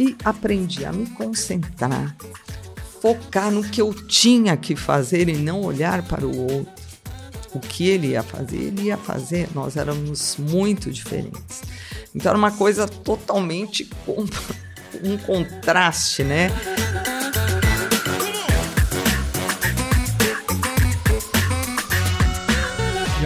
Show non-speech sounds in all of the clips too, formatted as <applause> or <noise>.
E aprendi a me concentrar, focar no que eu tinha que fazer e não olhar para o outro. O que ele ia fazer, ele ia fazer, nós éramos muito diferentes. Então era uma coisa totalmente um contraste, né?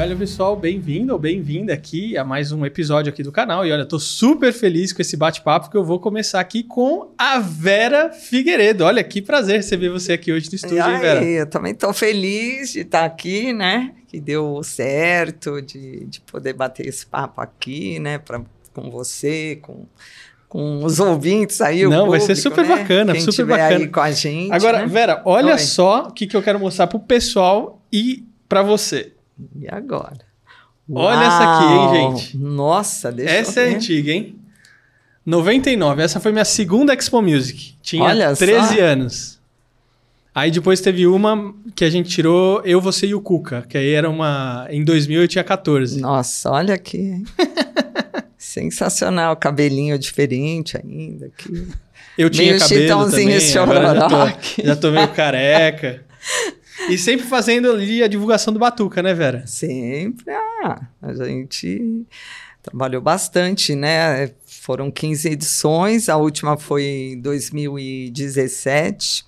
Olha, pessoal, bem-vindo ou bem-vinda aqui a mais um episódio aqui do canal. E olha, tô super feliz com esse bate-papo que eu vou começar aqui com a Vera Figueiredo. Olha, que prazer receber você aqui hoje no estúdio, hein, Vera? Eu também tô feliz de estar aqui, né? Que deu certo, de, de poder bater esse papo aqui, né? Pra, com você, com com os ouvintes aí, Não, público, vai ser super né? bacana, Quem super bacana. aí com a gente. Agora, né? Vera, olha Oi. só o que, que eu quero mostrar pro pessoal e pra você. E agora? Olha essa aqui, hein, Uau! gente? Nossa, deixa Essa eu é ver. antiga, hein? 99. Essa foi minha segunda Expo Music. Tinha Olha 13 só. anos. Aí depois teve uma que a gente tirou Eu, Você e o Cuca, que aí era uma. Em 2000 eu tinha 14. Nossa, olha aqui. hein? <laughs> Sensacional, cabelinho diferente ainda aqui. Eu tinha Meio cabelo Chitãozinho também, agora já tô, já tô meio <laughs> careca. E sempre fazendo ali a divulgação do Batuca, né, Vera? Sempre, ah, a gente trabalhou bastante, né? Foram 15 edições, a última foi em 2017.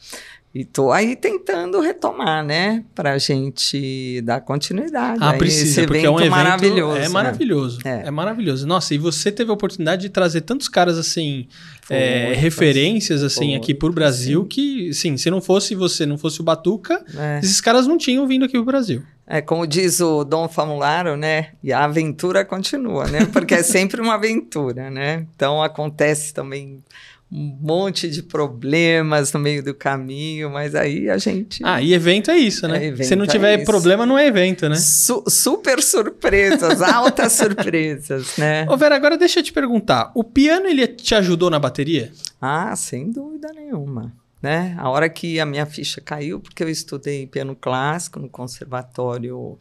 E tô aí tentando retomar, né? Pra gente dar continuidade. Ah, precisa, porque é um evento maravilhoso. É né? maravilhoso. É. É. maravilhoso. Nossa, e você teve a oportunidade de trazer tantos caras assim, Foi, é, foi. referências assim Foi, aqui pro Brasil sim. que, sim, se não fosse você, não fosse o Batuca, É. esses caras não tinham vindo aqui pro Brasil. É, como diz o Dom Famularo, né? E a aventura continua, né? Porque é sempre uma aventura, né? Então acontece também um monte de problemas no meio do caminho, mas aí a gente. Ah, e evento é isso, né? É, se não é tiver isso. problema, não é evento, né? Su- super surpresas, altas <laughs> surpresas, né? Ô, Vera, agora deixa eu te perguntar. O piano, ele te ajudou na bateria? Ah, sem dúvida nenhuma. Né? A hora que a minha ficha caiu, porque eu estudei piano clássico no Conservatório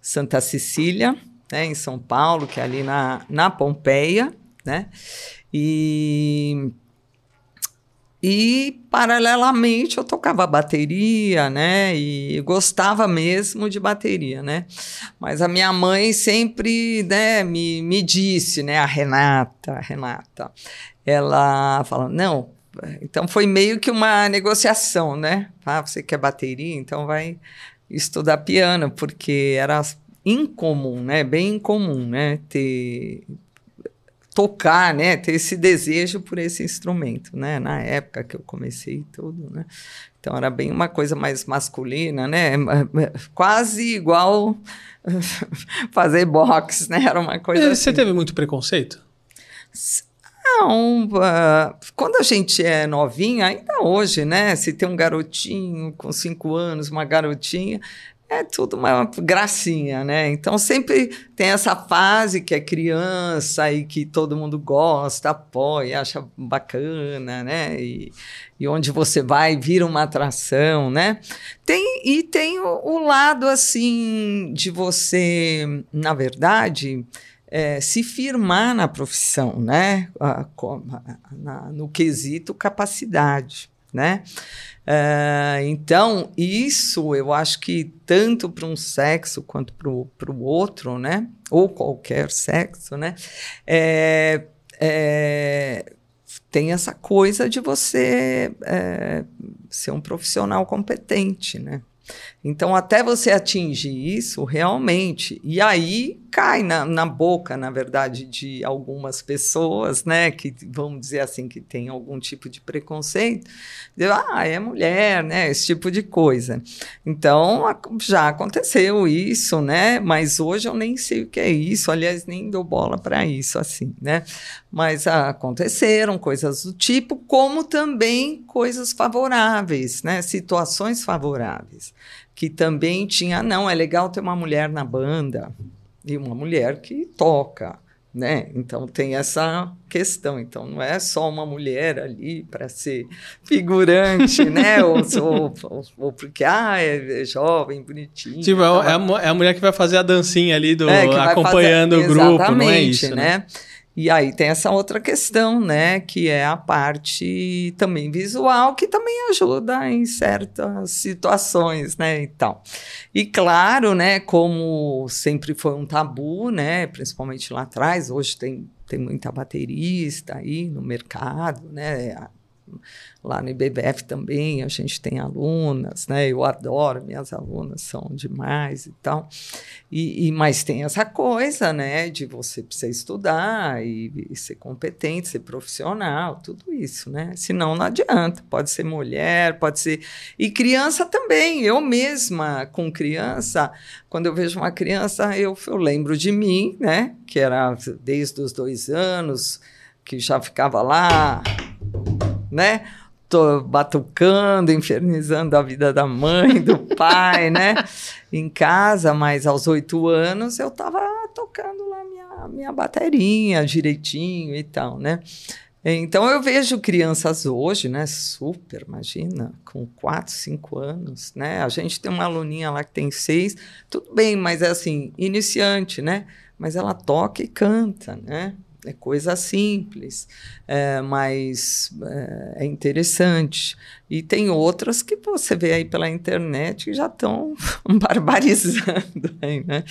Santa Cecília, né, em São Paulo, que é ali na, na Pompeia, né? E, e paralelamente eu tocava bateria, né? E gostava mesmo de bateria, né? Mas a minha mãe sempre, né, me, me disse, né, a Renata, a Renata, ela fala, não, então foi meio que uma negociação, né? Ah, você quer bateria, então vai estudar piano, porque era incomum, né? Bem incomum, né? Ter tocar, né? Ter esse desejo por esse instrumento, né? Na época que eu comecei tudo, né? Então era bem uma coisa mais masculina, né? <laughs> Quase igual <laughs> fazer boxe, né? Era uma coisa Você assim. teve muito preconceito? Não, ah, quando a gente é novinha, ainda hoje, né? Se tem um garotinho com cinco anos, uma garotinha, é tudo uma gracinha, né? Então sempre tem essa fase que é criança e que todo mundo gosta, apoia, acha bacana, né? E, e onde você vai vira uma atração, né? Tem, e tem o, o lado assim de você, na verdade, é, se firmar na profissão, né? Ah, com- na- no quesito capacidade, né? É, então, isso eu acho que tanto para um sexo quanto para o outro, né? Ou qualquer sexo, né? É, é, tem essa coisa de você é, ser um profissional competente, né? Então, até você atingir isso realmente, e aí cai na, na boca, na verdade, de algumas pessoas, né, que vamos dizer assim, que tem algum tipo de preconceito, dizer, ah, é mulher, né, esse tipo de coisa. Então, já aconteceu isso, né, mas hoje eu nem sei o que é isso, aliás, nem dou bola para isso, assim, né, mas aconteceram coisas do tipo, como também coisas favoráveis, né, situações favoráveis que também tinha, não, é legal ter uma mulher na banda e uma mulher que toca, né? Então tem essa questão. Então não é só uma mulher ali para ser figurante, né? <laughs> Ou, ou, ou- ou porque ah, é, é jovem, bonitinho. Tipo, é, é a, é a mulher que vai fazer a dancinha ali do, É, acompanhando fazer- o grupo, não é isso, né? né? E aí tem essa outra questão, né, que é a parte também visual, que também ajuda em certas situações, né, e tal. E claro, né, como sempre foi um tabu, né, principalmente lá atrás, hoje tem, tem muita baterista aí no mercado, né, Lá no IBBF também a gente tem alunas, né? Eu adoro, minhas alunas são demais e tal. E, e mas tem essa coisa, né? De você precisar estudar e, e, ser competente, ser profissional, tudo isso, né? Senão não adianta. Pode ser mulher, pode ser. E criança também. Eu mesma, com criança, quando eu vejo uma criança, eu, eu lembro de mim, né? Que era desde os dois anos, que já ficava lá né? Tô batucando, infernizando a vida da mãe, do pai, né? Em casa, mas aos oito anos eu tava tocando lá minha, minha bateria direitinho e tal, né? Então eu vejo crianças hoje, né? Super, imagina, com quatro, cinco anos, né? A gente tem uma aluninha lá que tem seis, tudo bem, mas é assim, iniciante, né? Mas ela toca e canta, né? É coisa simples, é, mas é, é, interessante. E tem outras que você vê aí pela internet que já estão <laughs> barbarizando, aí, né?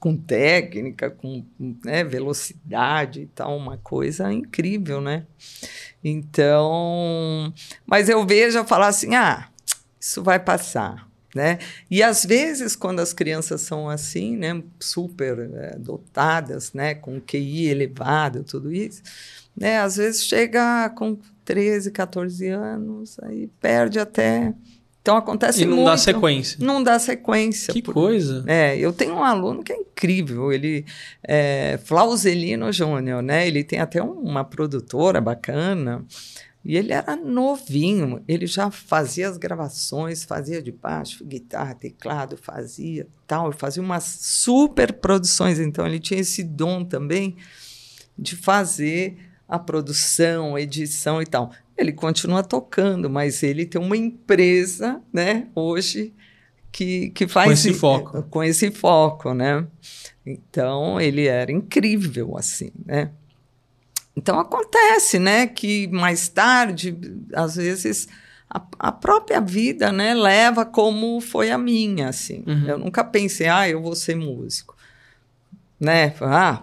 com técnica, com né, velocidade e tal, uma coisa incrível, né? Então, mas eu vejo eu falar assim, ah, isso vai passar né? E às vezes, quando as crianças são assim, né, super é, dotadas, né, com QI elevado, tudo isso, né, às vezes chega com 13, 14 anos, aí perde até. Então acontece e não muito. dá sequência. Não dá sequência. Que por... coisa. É, eu tenho um aluno que é incrível, ele é Flauzelino Júnior, né? Ele tem até uma produtora bacana. E ele era novinho, ele já fazia as gravações, fazia de baixo, guitarra, teclado, fazia tal, fazia umas super produções. Então ele tinha esse dom também de fazer a produção, edição e tal. Ele continua tocando, mas ele tem uma empresa, né, hoje que, que faz com esse foco. Com esse foco, né? Então ele era incrível assim, né? Então acontece, né, que mais tarde, às vezes a, a própria vida, né, leva como foi a minha, assim. Uhum. Eu nunca pensei, ah, eu vou ser músico, né? Ah,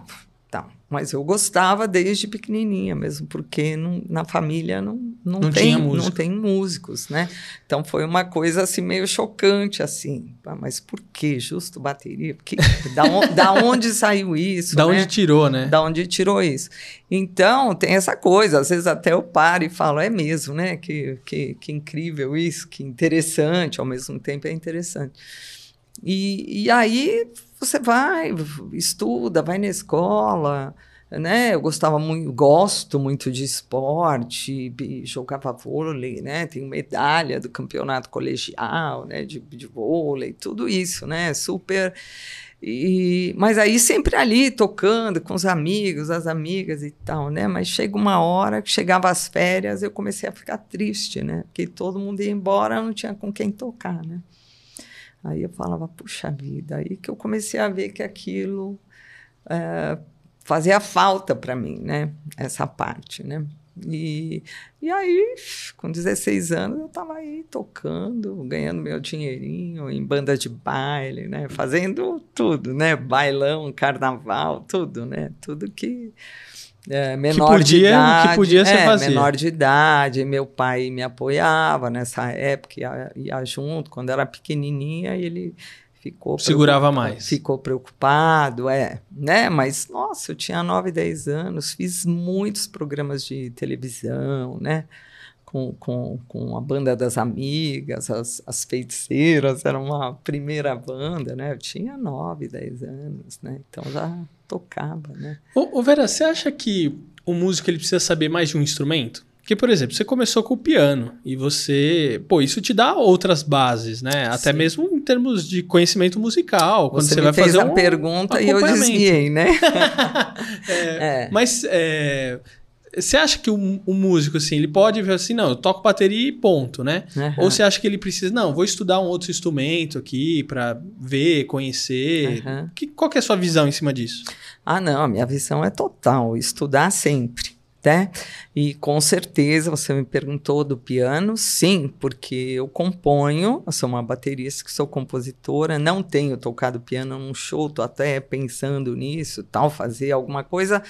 mas eu gostava desde pequenininha mesmo, porque não, na família não, não, não, tem, não tem músicos, né? Então foi uma coisa assim meio chocante, assim. Mas por que justo bateria? Porque, da, on, da onde saiu isso? <laughs> da né? onde tirou, né? Da onde tirou isso. Então tem essa coisa, às vezes até eu paro e falo, é mesmo, né? Que, que, que incrível isso, que interessante, ao mesmo tempo é interessante. E, e aí você vai, estuda, vai na escola, né? Eu gostava muito, gosto muito de esporte, jogava vôlei, né? Tenho medalha do campeonato colegial, né? De, de vôlei, tudo isso, né? Super. E, mas aí sempre ali tocando com os amigos, as amigas e tal, né? Mas chega uma hora que chegava as férias, eu comecei a ficar triste, né? Porque todo mundo ia embora, não tinha com quem tocar, né? Aí eu falava, puxa vida, aí que eu comecei a ver que aquilo é, fazia falta para mim, né? Essa parte, né? E, e aí, com 16 anos, eu estava aí tocando, ganhando meu dinheirinho em banda de baile, né? Fazendo tudo, né? Bailão, carnaval, tudo, né? Tudo que é, menor que podia, de idade. Que podia ser é, menor de idade. Meu pai me apoiava nessa época, ia, ia junto. Quando era pequenininha, ele ficou... Segurava mais. Ficou preocupado, é. Né? Mas, nossa, eu tinha 9, 10 anos, fiz muitos programas de televisão, né? Com, com, com a banda das amigas, as, as feiticeiras, era uma primeira banda, né? Eu tinha 9, 10 anos, né? Então já tocava, né? Ô, ô Vera, você acha que o músico ele precisa saber mais de um instrumento? Porque, por exemplo, você começou com o piano e você. Pô, isso te dá outras bases, né? Até Sim. mesmo em termos de conhecimento musical. Quando você, você vai fazer a um, pergunta e eu desviei, né? <laughs> <laughs> é, é. Mas é, Você acha que o, o, músico, assim, ele pode ver assim, não, eu toco bateria e ponto, né? Uhum. Ou você acha que ele precisa, não, vou estudar um outro instrumento aqui para ver, conhecer? Uhum. Que, qual que é a sua visão em cima disso? Ah, não, a minha visão é total, estudar sempre né? E com certeza você me perguntou do piano, sim, porque eu componho, eu sou uma baterista que sou compositora, não tenho tocado piano num show, tô até pensando nisso, tal, fazer alguma coisa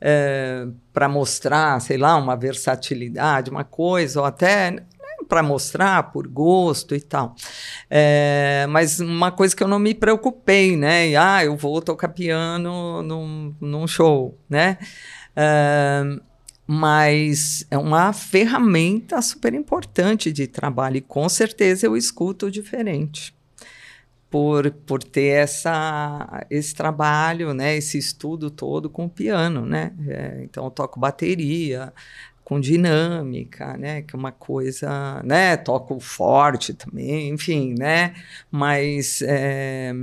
é, eh, para mostrar, sei lá, uma versatilidade, uma coisa, ou até né, para mostrar por gosto e tal. É, mas uma coisa que eu não me preocupei, né? E, ah, eu vou tocar piano num, num show, né? Uh, mas é uma ferramenta super importante de trabalho e com certeza eu escuto diferente por, por ter essa, esse trabalho, né, esse estudo todo com o piano, né? É, então eu toco bateria com dinâmica, né, que é uma coisa, né, toco forte também, enfim, né, mas é,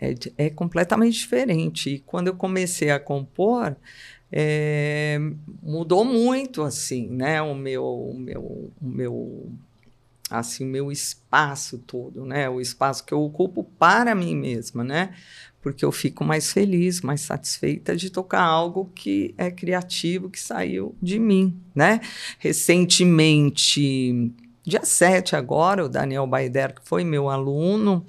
é, é completamente diferente. E quando eu comecei a compor, é, mudou muito assim, né? O meu, o meu, o meu, assim, meu espaço todo, né? O espaço que eu ocupo para mim mesma, né? Porque eu fico mais feliz, mais satisfeita de tocar algo que é criativo, que saiu de mim, né? Recentemente, dia 7 agora, o Daniel Baider, que foi meu aluno,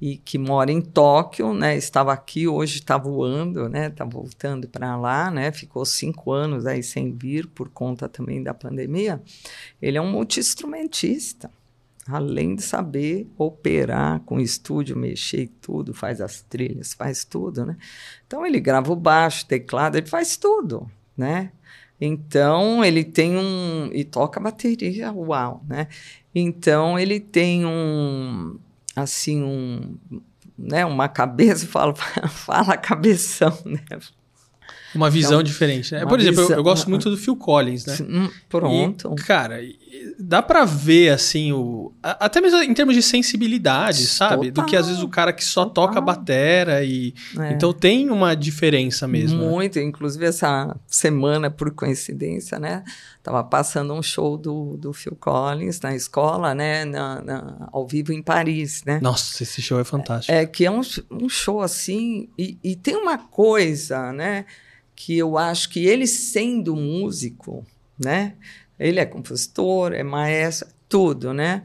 e que mora em Tóquio, né? Estava aqui, hoje está voando, né? Está voltando para lá, né? Ficou cinco anos aí sem vir por conta também da pandemia. Ele é um multi-instrumentista, além de saber operar com estúdio, mexer tudo, faz as trilhas, faz tudo, né? Então ele grava o baixo, teclado, ele faz tudo, né? Então ele tem um e toca bateria, uau, né? Então ele tem um assim um, né, uma cabeça, <laughs> fala, fala cabeção, né? Uma visão então, diferente, né? Por exemplo, visão, eu, eu, gosto muito do Phil Collins, né? Hum, pronto. E, cara, dá para ver assim o até mesmo em termos de sensibilidade, sabe? Total. Do que às vezes o cara que só Total. toca batera e é. então tem uma diferença mesmo. Né? Muito, né? inclusive essa semana por coincidência, né? Tava passando um show do, do Phil Collins na escola, né? Na, na, ao vivo em Paris, né? Nossa, esse show é fantástico. É, é que é um, um show assim e, e tem uma coisa, né? Que eu acho que ele sendo músico, né? Ele é compositor, é maestro, tudo, né?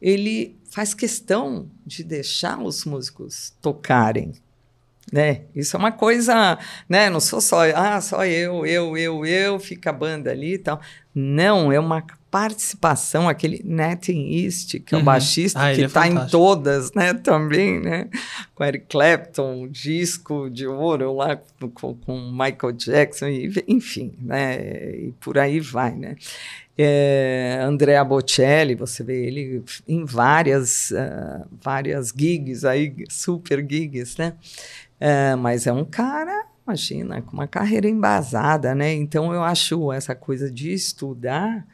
Ele faz questão de deixar os músicos tocarem, né? Isso é uma coisa, né? Não sou só, ah, só eu, eu, eu, eu, fica a banda ali e tal. Não, é uma participação, aquele Nathan East, que é o uhum. baixista, ah, que está é em todas, né, também, né, com Eric Clapton, disco de ouro lá com, com Michael Jackson, e, enfim, né, e por aí vai, né. É, Andrea Bocelli, você vê ele em várias, uh, várias gigs aí, super gigs, né, é, mas é um cara imagina, com uma carreira embasada, né? Então eu acho essa coisa de estudar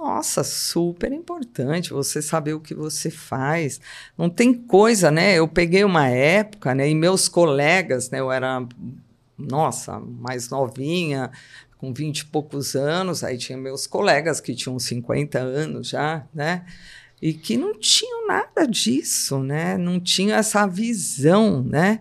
nossa, super importante você saber o que você faz. Não tem coisa, né? Eu peguei uma época, né? E meus colegas, né? Eu era, nossa, mais novinha, com 20 e poucos anos, aí tinha meus colegas que tinham 50 anos já, né? E que não tinham nada disso, né? Não tinha essa visão, né?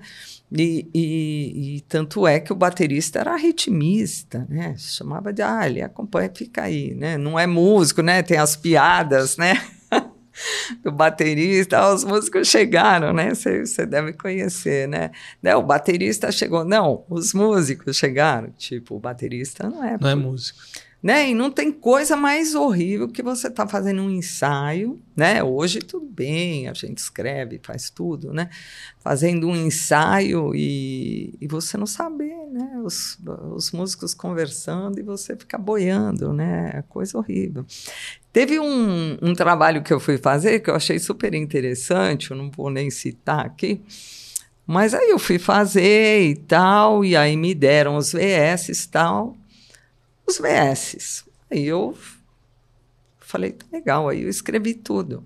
E, e, e, tanto é que o baterista era ritmista, né? Chamava de, ah, ele acompanha, fica aí, né? Não é músico, né? Tem as piadas, né? <laughs> do baterista, os músicos chegaram, né? Você deve conhecer, né? né? O baterista chegou, não, os músicos chegaram. Tipo, o baterista não é. Não é músico. Né? E não tem coisa mais horrível que você tá fazendo um ensaio, né? Hoje tudo bem, a gente escreve, faz tudo, né? Fazendo um ensaio e, e você não saber, né? Os, os músicos conversando e você fica boiando, né? É coisa horrível. Teve um, um trabalho que eu fui fazer que eu achei super interessante, eu não vou nem citar aqui, mas aí eu fui fazer e tal, e aí me deram os VS e tal os VS. Aí eu falei, tá legal, aí eu escrevi tudo,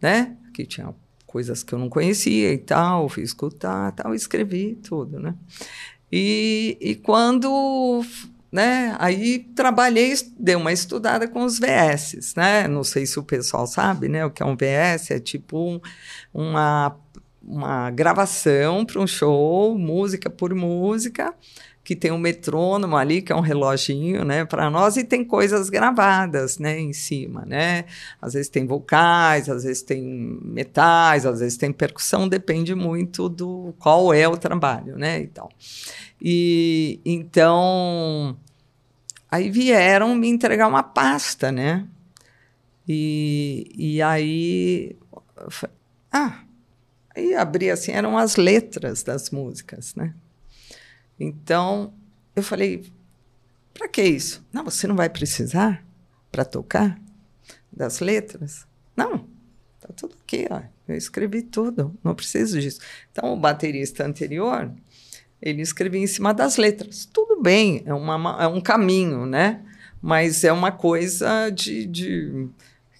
né? Que tinha coisas que eu não conhecia e tal, fui escutar tal, escrevi tudo, né? E, e quando né? Aí trabalhei, dei uma estudada com os VS, né? Não sei se o pessoal sabe, né? O que é um VS é tipo um, uma, uma gravação para um show, música por música, que tem um metrônomo ali, que é um reloginho, né, para nós, e tem coisas gravadas, né, em cima, né? Às vezes tem vocais, às vezes tem metais, às vezes tem percussão, depende muito do qual é o trabalho, né, e tal. E então aí vieram me entregar uma pasta, né? E, e aí ah, aí abri assim, eram as letras das músicas, né? Então eu falei, para que isso? Não, você não vai precisar para tocar das letras? Não, tá tudo aqui, ó. Eu escrevi tudo, não preciso disso. Então o baterista anterior ele escrevia em cima das letras. Tudo bem, é, uma, é um caminho, né? Mas é uma coisa de, de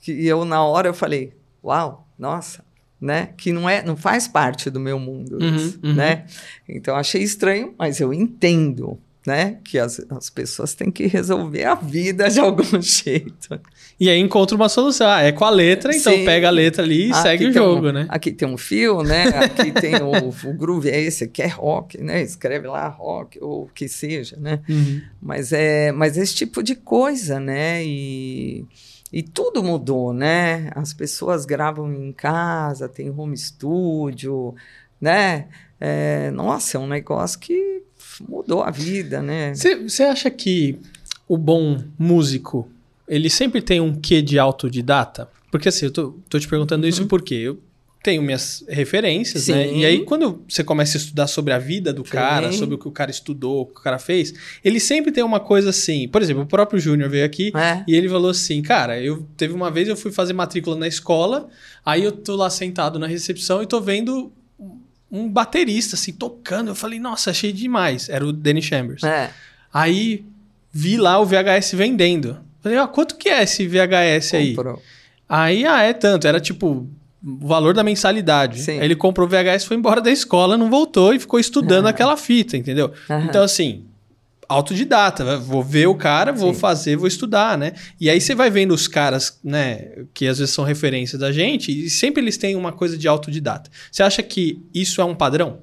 que eu na hora eu falei, uau, nossa, né? Que não é, não faz parte do meu mundo, Uhum, isso, uhum. né? Então achei estranho, mas eu entendo, né? Que as, as pessoas têm que resolver a vida de <laughs> algum jeito. E aí encontra uma solução. Ah, é com a letra, então Sim. pega a letra ali e Ah, segue aqui o jogo, um- né? Aqui tem um fio, né? Aqui tem o, o groove, é esse aqui é rock, né? Escreve lá rock, ou o que seja, né? Uhum. Mas é mas esse tipo de coisa, né? E, e tudo mudou, né? As pessoas gravam em casa, tem home studio, né? É, nossa, é um negócio que mudou a vida, né? Você acha que o bom músico, ele sempre tem um quê de autodidata? Porque assim, eu tô, tô te perguntando isso porque eu tenho minhas referências, né? Sim. E aí, quando você começa a estudar sobre a vida do Sim. cara, sobre o que o cara estudou, o que o cara fez, ele sempre tem uma coisa assim. Por exemplo, o próprio Júnior veio aqui É. e ele falou assim, cara, eu teve uma vez eu fui fazer matrícula na escola, aí eu tô lá sentado na recepção e tô vendo um baterista assim tocando. Eu falei, nossa, achei demais. Era o Danny Chambers. É. Aí vi lá o VHS vendendo. Falei, ó, quanto que é esse VHS aí? Comprou. Aí, ah, é tanto. Era tipo o valor da mensalidade. Sim. Aí ele comprou o VHS, foi embora da escola, não voltou e ficou estudando aquela fita, entendeu? Aham. Então, assim, autodidata. Vou ver o cara, vou Sim. fazer, vou estudar, né? E aí você vai vendo os caras, né, que às vezes são referência da gente, e sempre eles têm uma coisa de autodidata. Você acha que isso é um padrão?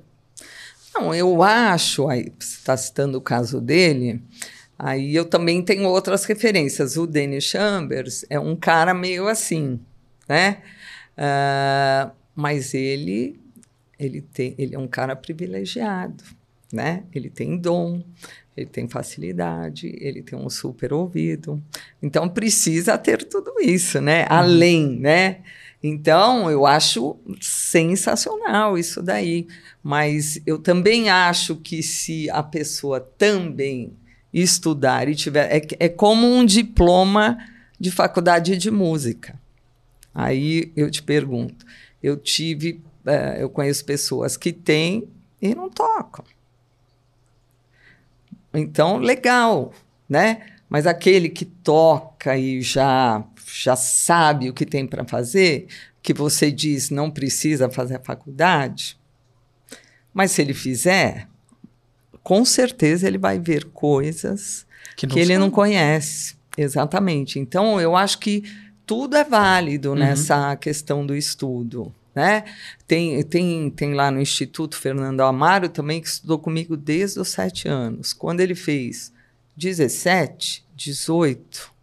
Não, eu acho, aí você está citando o caso dele, aí eu também tenho outras referências. O Danny Chambers é um cara meio assim, né? Ah, mas ele, ele, tem, ele é um cara privilegiado, né? Ele tem dom, ele tem facilidade, ele tem um super ouvido. Então precisa ter tudo isso, né? Além, né? Então eu acho sensacional isso daí. Mas eu também acho que se a pessoa também estudar e tiver. É, é como um diploma de faculdade de música. Aí eu te pergunto, eu tive, eh, eu conheço pessoas que têm e não tocam. Então, legal, né? Mas aquele que toca e já já sabe o que tem para fazer, que você diz não precisa fazer a faculdade, mas se ele fizer, com certeza ele vai ver coisas que ele sabe. não conhece. Exatamente. Então, eu acho que tudo é válido Uhum. nessa questão do estudo. Né? Tem, tem, tem lá no Instituto Fernando Amaro também que estudou comigo desde os sete anos. Quando ele fez 17, 18,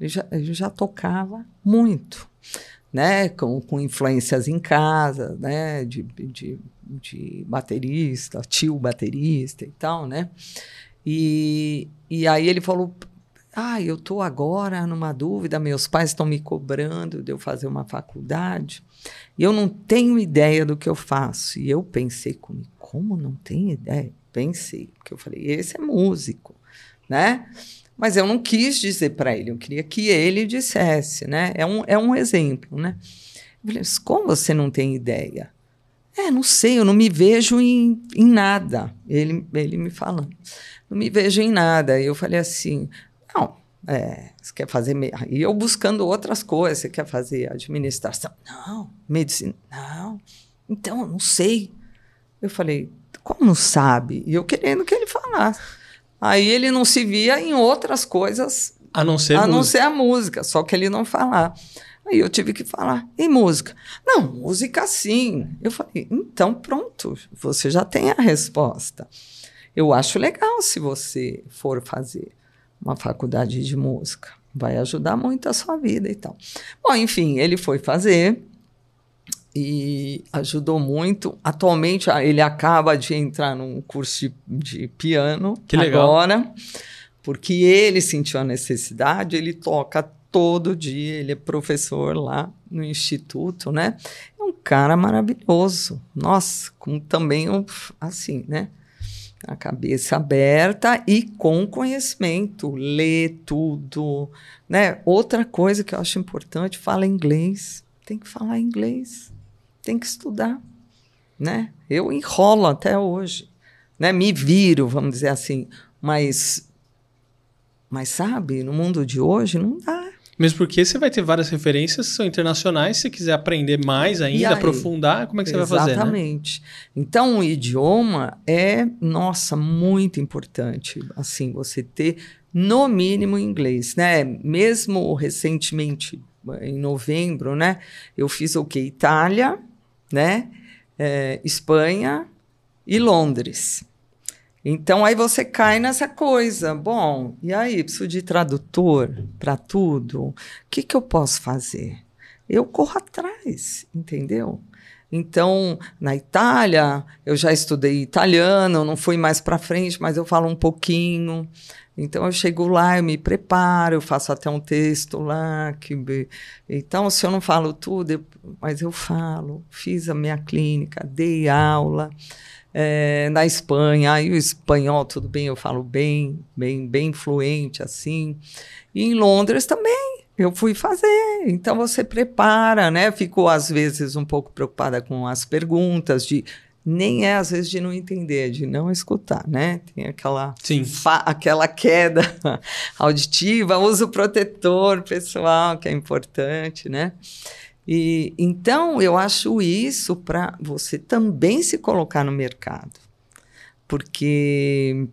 ele já, ele já tocava muito, né? Com, com influências em casa, né? De, de, de baterista, tio baterista e tal, né? E, e aí ele falou: Ah, eu estou agora numa dúvida, meus pais estão me cobrando de eu fazer uma faculdade e eu não tenho ideia do que eu faço. E eu pensei comigo: Como não tem ideia? Pensei, porque eu falei: Esse é músico, né? Mas eu não quis dizer para ele, eu queria que ele dissesse, né? É um, é um exemplo, né? Eu falei, mas como você não tem ideia? É, não sei, eu não me vejo em, em nada. Ele, ele me falando, não me vejo em nada. E eu falei assim, não, é, você quer fazer... E eu buscando outras coisas, você quer fazer administração? Não, medicina? Não. Então, eu não sei. Eu falei, como não sabe? E eu querendo que ele falasse. Aí ele não se via em outras coisas A não ser a não música. ser a música, só que ele não falava. Aí eu tive que falar, e música? Não, música sim. Eu falei, então pronto, você já tem a resposta. Eu acho legal se você for fazer uma faculdade de música. Vai ajudar muito a sua vida e tal. Bom, enfim, ele foi fazer e ajudou muito. Atualmente, ah, ele acaba de entrar num curso de, de piano Que legal. agora, porque ele sentiu a necessidade, ele toca todo dia, ele é professor lá no instituto, né? É um cara maravilhoso. Nossa, com também um, assim, né? A cabeça aberta e com conhecimento, lê tudo, né? Outra coisa que eu acho importante, fala inglês. Tem que falar inglês, tem que estudar, né? Eu enrolo até hoje, né? Me viro, vamos dizer assim, mas mas sabe, no mundo de hoje não dá. Mesmo porque você vai ter várias referências que são internacionais. Se você quiser aprender mais ainda, aí? aprofundar, como é que você vai fazer, né? Exatamente. Então, o idioma é, nossa, muito importante. Assim, você ter, no mínimo, inglês, né? Mesmo recentemente, em novembro, né? Eu fiz o quê? Itália, né? É, Espanha e Londres. Então, aí você cai nessa coisa. Bom, e aí, preciso de tradutor para tudo? O que, que eu posso fazer? Eu corro atrás, entendeu? Então, na Itália, eu já estudei italiano, não fui mais para frente, mas eu falo um pouquinho. Então, eu chego lá, eu me preparo, eu faço até um texto lá. Que... Então, se eu não falo tudo, eu- mas eu falo. Fiz a minha clínica, dei aula. É, na Espanha, aí o espanhol, tudo bem, eu falo bem, bem, bem fluente, assim. E em Londres também, eu fui fazer. Então você prepara, né? Fico às vezes um pouco preocupada com as perguntas, de nem é às vezes de não entender, de não escutar, né? Tem aquela aquela queda <laughs> auditiva, uso protetor pessoal, que é importante, né? E então eu acho isso para você também se colocar no mercado. Porque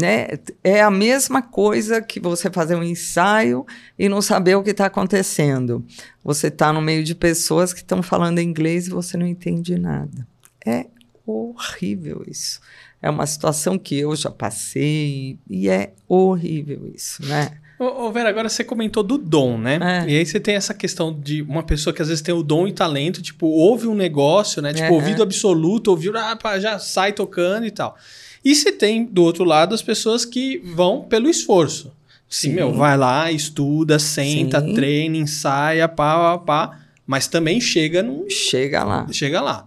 né, é a mesma coisa que você fazer um ensaio e não saber o que está acontecendo. Você está no meio de pessoas que estão falando inglês e você não entende nada. É horrível isso. É uma situação que eu já passei e é horrível isso, né? Ô, ô, Vera, agora você comentou do dom, né? É. E aí você tem essa questão de uma pessoa que às vezes tem o dom e talento, tipo, ouve um negócio, né? Tipo, Aham. ouvido absoluto, ouviu, ah, já sai tocando e tal. E você tem, do outro lado, as pessoas que vão pelo esforço. Sim, Sim. meu, vai lá, estuda, senta, Sim. treina, ensaia, pá, pá, pá. Mas também chega num, Chega lá. chega lá.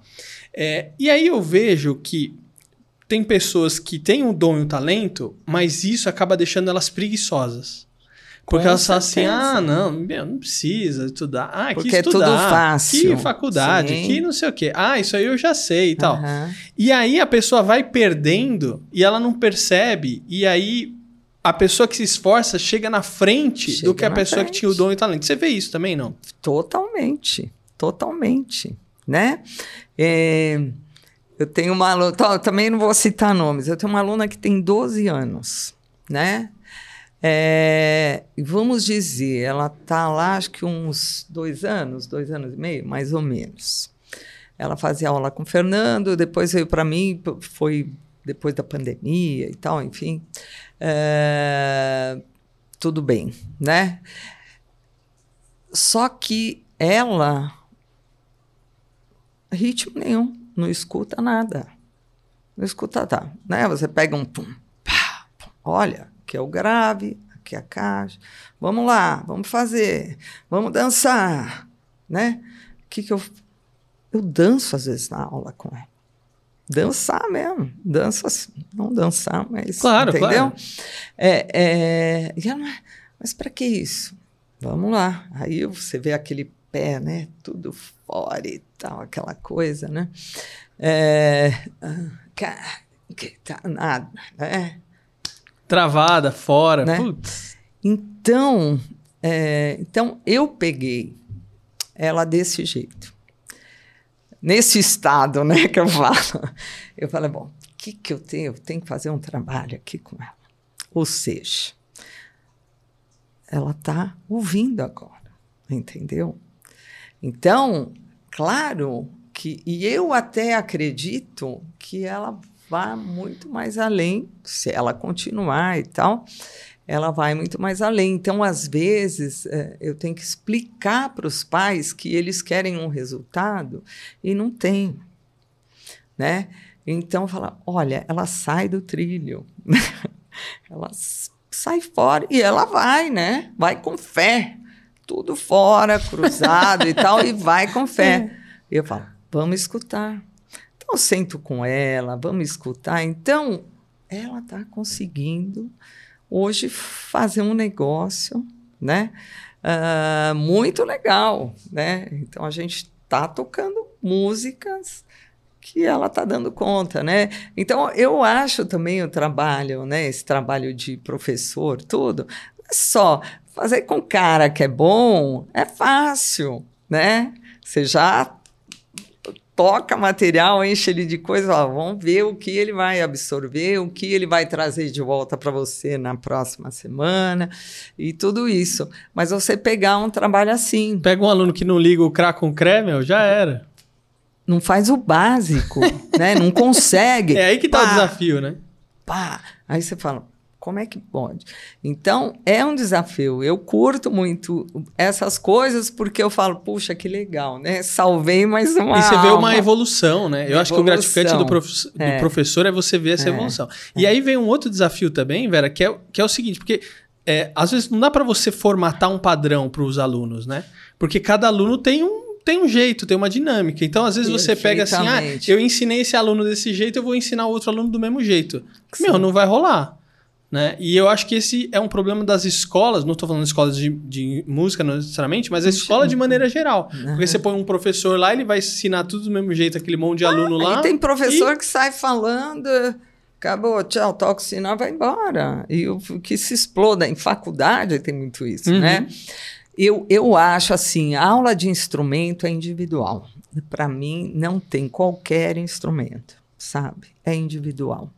É, e aí eu vejo que tem pessoas que têm o dom e o talento, mas isso acaba deixando elas preguiçosas. Porque elas falam assim, ah, não, meu, não precisa estudar. Ah, que Porque é estudar. tudo fácil. Que faculdade, Sim. que não sei o quê. Ah, isso aí eu já sei e tal. Aham. E aí a pessoa vai perdendo e ela não percebe. E aí a pessoa que se esforça chega na frente do Chega que a pessoa que frente. tinha o dom e o talento. Você vê isso também, não? Totalmente, totalmente, né? É, eu tenho uma aluna, também não vou citar nomes, eu tenho uma aluna que tem 12 anos, né? É, vamos dizer, ela está lá acho que uns dois anos, dois anos e meio, mais ou menos. Ela fazia aula com o Fernando, depois veio para mim, foi depois da pandemia e tal, enfim. É, tudo bem, né? Só que ela, ritmo nenhum, não escuta nada. Não escuta tá, né? Você pega um pum, pá, pum, olha, aqui é o grave, aqui é a caixa. Vamos lá, vamos fazer, vamos dançar, né? O que que eu eu danço às vezes na aula com ela. Dançar mesmo, dança assim, não dançar, mas Claro, entendeu? claro. É, é, e ela, mas para que isso? Vamos lá. Aí você vê aquele pé, né? Tudo fora e tal, aquela coisa, né? É, ah, tá nada, né? Travada, fora. Né? Putz. Então, é, então eu peguei ela desse jeito. Nesse estado, né, que eu falo. Eu falei, bom, o que, que eu tenho? Eu tenho que fazer um trabalho aqui com ela. Ou seja, ela está ouvindo agora, entendeu? Então, claro que, e eu até acredito que ela vá muito mais além, se ela continuar e tal, ela vai muito mais além. Então, às vezes, é, eu tenho que explicar para os pais que eles querem um resultado e não tem, né? Então, fala, olha, ela sai do trilho, <laughs> ela sai fora e ela vai, né? Vai com fé, tudo fora, cruzado e tal, e vai com fé. E <laughs> eu falo, vamos escutar. Então, eu sento com ela, vamos escutar. Então, ela está conseguindo hoje fazer um negócio, né? Uh, muito legal, né? Então a gente está tocando músicas que ela está dando conta, né? Então eu acho também o trabalho, né? Esse trabalho de professor, tudo, é só fazer com cara que é bom, é fácil, né? Você já toca material, enche ele de coisa, ó, vamos ver o que ele vai absorver, o que ele vai trazer de volta para você na próxima semana e tudo isso. Mas você pegar um trabalho assim. Pega um aluno que não liga o CRA com CREMEL, já era. Não faz o básico, <laughs> né? Não consegue. É aí que está o desafio, né? Pá. Aí você fala, como é que pode? Então, é um desafio. Eu curto muito essas coisas porque eu falo, puxa, que legal, né? Salvei mais uma. E você vê uma evolução, né? Eu evolução. acho que o gratificante do, prof... é. do, professor é você ver essa é. evolução. E é. aí vem um outro desafio também, Vera, que é, que é o seguinte, porque é, às vezes não dá para você formatar um padrão para os alunos, né? Porque cada aluno tem um tem um jeito, tem uma dinâmica. Então, às vezes você pega assim, ah, eu ensinei esse aluno desse jeito, eu vou ensinar outro aluno do mesmo jeito. Sim. Meu, não vai rolar. Né? E eu acho que esse é um problema das escolas, não estou falando de escolas de, de música necessariamente, mas a escola de maneira geral. Uhum. Porque você põe um professor lá, ele vai ensinar tudo do mesmo jeito, aquele monte de ah, aluno lá. E tem professor e... que sai falando, acabou, tchau, sinal, vai embora. E o que se exploda em faculdade tem muito isso, uhum. né? Eu, eu acho assim, a aula de instrumento é individual. Para mim, não tem qualquer instrumento, sabe? É individual